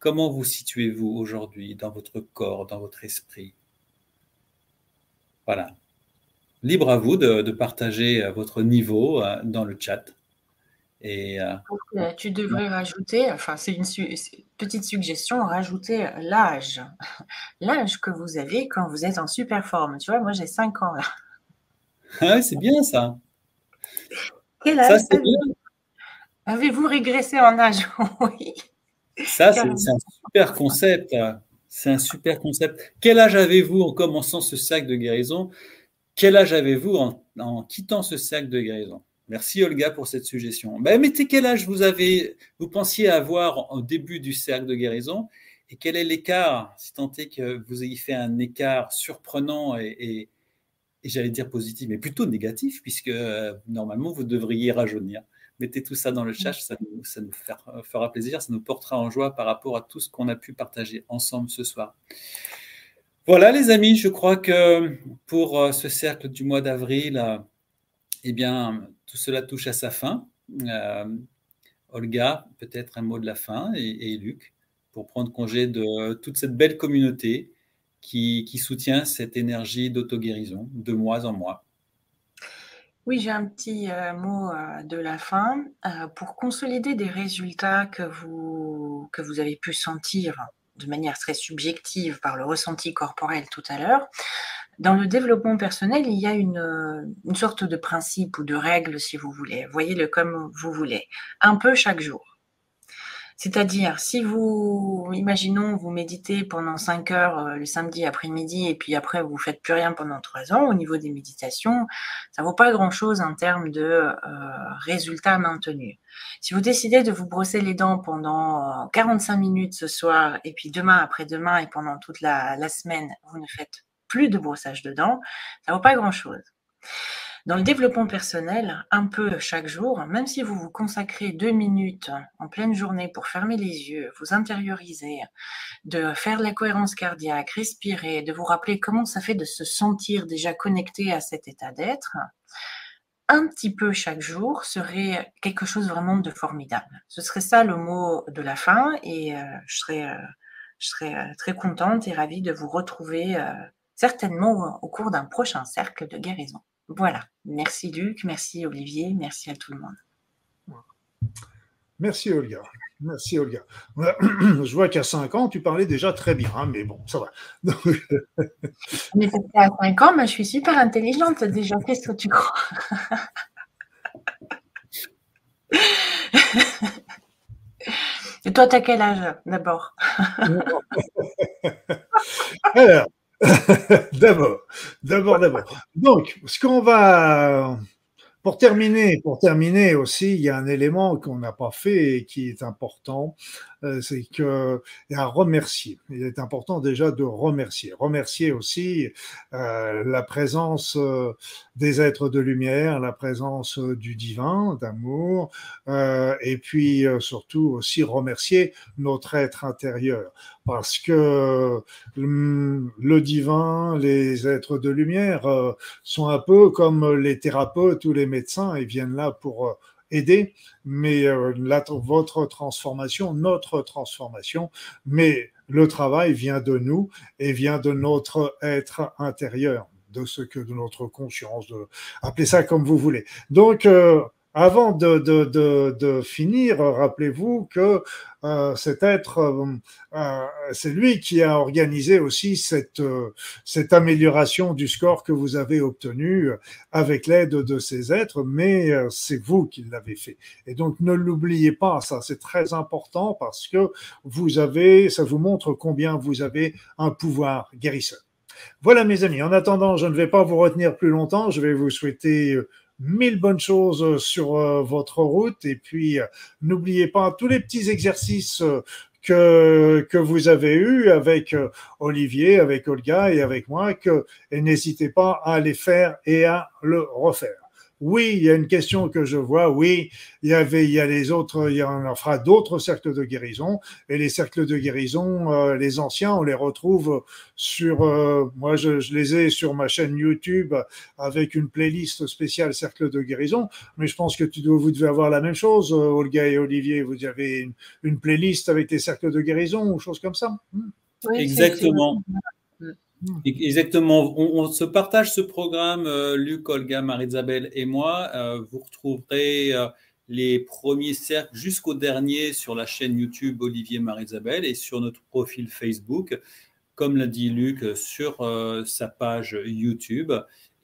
comment vous situez-vous aujourd'hui dans votre corps, dans votre esprit? Voilà. Libre à vous de partager euh, votre niveau dans le chat. Et, euh, tu devrais rajouter, enfin c'est une, petite suggestion, rajouter l'âge. L'âge que vous avez quand vous êtes en super forme. Tu vois, moi j'ai 5 ans là. Ah, c'est bien ça. Quel âge avez-vous régressé en âge? Oui. Ça, c'est un super concept. C'est un super concept. Quel âge avez-vous en commençant ce sac de guérison? Quel âge avez-vous en quittant ce sac de guérison? Merci Olga pour cette suggestion. Ben, mettez quel âge vous avez, vous pensiez avoir au début du cercle de guérison et quel est l'écart, si tant est que vous ayez fait un écart surprenant et, j'allais dire positif, mais plutôt négatif, puisque euh, normalement vous devriez rajeunir. Mettez tout ça dans le chat, ça nous, fera plaisir, ça nous portera en joie par rapport à tout ce qu'on a pu partager ensemble ce soir. Voilà les amis, je crois que pour euh, ce cercle du mois d'avril, eh bien, tout cela touche à sa fin. Euh, Olga, peut-être un mot de la fin, et, Luc, pour prendre congé de toute cette belle communauté qui, soutient cette énergie d'auto-guérison de mois en mois. Oui, j'ai un petit euh, mot euh, de la fin. pour consolider des résultats que vous, que vous avez pu sentir de manière très subjective par le ressenti corporel tout à l'heure, dans le développement personnel, il y a une, sorte de principe ou de règle, si vous voulez. Voyez-le comme vous voulez. Un peu chaque jour. C'est-à-dire, si vous, imaginons, vous méditez pendant 5 heures euh, le samedi après-midi et puis après vous faites plus rien pendant 3 ans, au niveau des méditations, ça vaut pas grand-chose en termes de euh, résultats maintenus. Si vous décidez de vous brosser les dents pendant 45 minutes ce soir et puis demain après-demain et pendant toute la, la semaine, vous ne faites plus de brossage de dents, ça vaut pas grand-chose. Dans le développement personnel, un peu chaque jour, même si vous vous consacrez deux minutes en pleine journée pour fermer les yeux, vous intérioriser, de faire la cohérence cardiaque, respirer, de vous rappeler comment ça fait de se sentir déjà connecté à cet état d'être, un petit peu chaque jour serait quelque chose vraiment de formidable. Ce serait ça le mot de la fin et euh, je serais, euh, je serais euh, très contente et ravie de vous retrouver certainement au cours d'un prochain cercle de guérison. Voilà. Merci Luc, merci Olivier, merci à tout le monde. Merci Olga. Merci Olga. Je vois qu'à 5 ans, tu parlais déjà très bien, hein, mais bon, ça va. Mais à 5 ans, mais je suis super intelligente déjà. Qu'est-ce que tu crois? Et toi, tu as quel âge d'abord? Alors, d'abord, d'abord, d'abord. Donc, ce qu'on va pour terminer, pour terminer aussi, il y a un élément qu'on n'a pas fait et qui est important, c'est que a remercier. Il est important déjà de remercier. Remercier aussi euh, la présence euh, des êtres de lumière, la présence du divin, d'amour, et puis surtout aussi remercier notre être intérieur, parce que hum, le divin, les êtres de lumière sont un peu comme les thérapeutes ou les médecins, ils viennent là pour aider, mais euh, votre transformation, notre transformation, mais le travail vient de nous et vient de notre être intérieur, de ce que de notre conscience, de, appelez ça comme vous voulez. Donc, euh, avant de, de, de, de finir, rappelez-vous que euh, cet être, euh, euh, c'est lui qui a organisé aussi cette, cette amélioration du score que vous avez obtenu avec l'aide de ces êtres, mais c'est vous qui l'avez fait. Et donc ne l'oubliez pas, ça c'est très important parce que vous avez, ça vous montre combien vous avez un pouvoir guérisseur. Voilà mes amis, en attendant, je ne vais pas vous retenir plus longtemps, je vais vous souhaiter mille bonnes choses sur euh, votre route. Et puis, euh, n'oubliez pas tous les petits exercices euh, que, que vous avez eus avec Olivier, avec Olga et avec moi, que, et n'hésitez pas à les faire et à le refaire. Oui, il y a une question que je vois. Oui, il y avait, il y a les autres, il y en fera d'autres cercles de guérison. Et les cercles de guérison, euh, les anciens, on les retrouve sur, euh, moi, je, je, les ai sur ma chaîne YouTube avec une playlist spéciale cercle de guérison. Mais je pense que tu, vous devez avoir la même chose, euh, Olga et Olivier. Vous avez une, une playlist avec les cercles de guérison ou choses comme ça. Hmm. Exactement. Hmm. Exactement. On, se partage ce programme, euh, Luc, Olga, Marie-Isabelle et moi. Euh, vous retrouverez euh, les premiers cercles jusqu'au dernier sur la chaîne YouTube Olivier Marie-Isabelle et sur notre profil Facebook, comme l'a dit Luc, sur sa page YouTube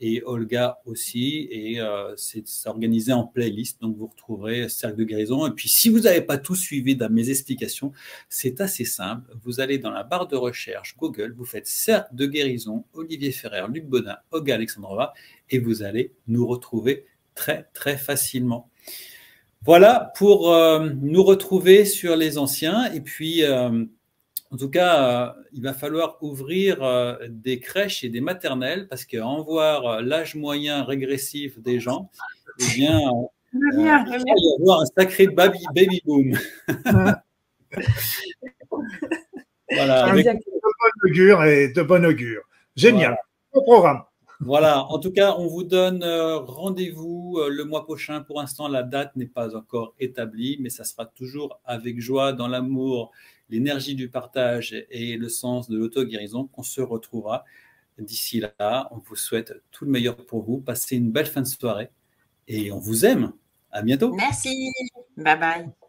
et Olga aussi. Et euh, c'est organisé en playlist, donc vous retrouverez Cercle de guérison. Et puis si vous n'avez pas tout suivi dans mes explications, c'est assez simple. Vous allez dans la barre de recherche Google, vous faites Cercle de guérison, Olivier Ferrer, Luc Bonin, Olga Alexandrova, et vous allez nous retrouver très très facilement. Voilà pour euh, nous retrouver sur les anciens. Et puis, euh, en tout cas, euh, il va falloir ouvrir euh, des crèches et des maternelles parce qu'en voir euh, l'âge moyen régressif des gens, eh bien, il va y avoir un sacré baby, baby boom. voilà, avec... de bon augure et de bon augure. Génial. Bon programme. Voilà, en tout cas, on vous donne rendez-vous le mois prochain. Pour l'instant, la date n'est pas encore établie, mais ça sera toujours avec joie, dans l'amour l'énergie du partage et le sens de l'auto-guérison qu'on se retrouvera. D'ici là, on vous souhaite tout le meilleur pour vous. Passez une belle fin de soirée et on vous aime. À bientôt. Merci. Bye bye.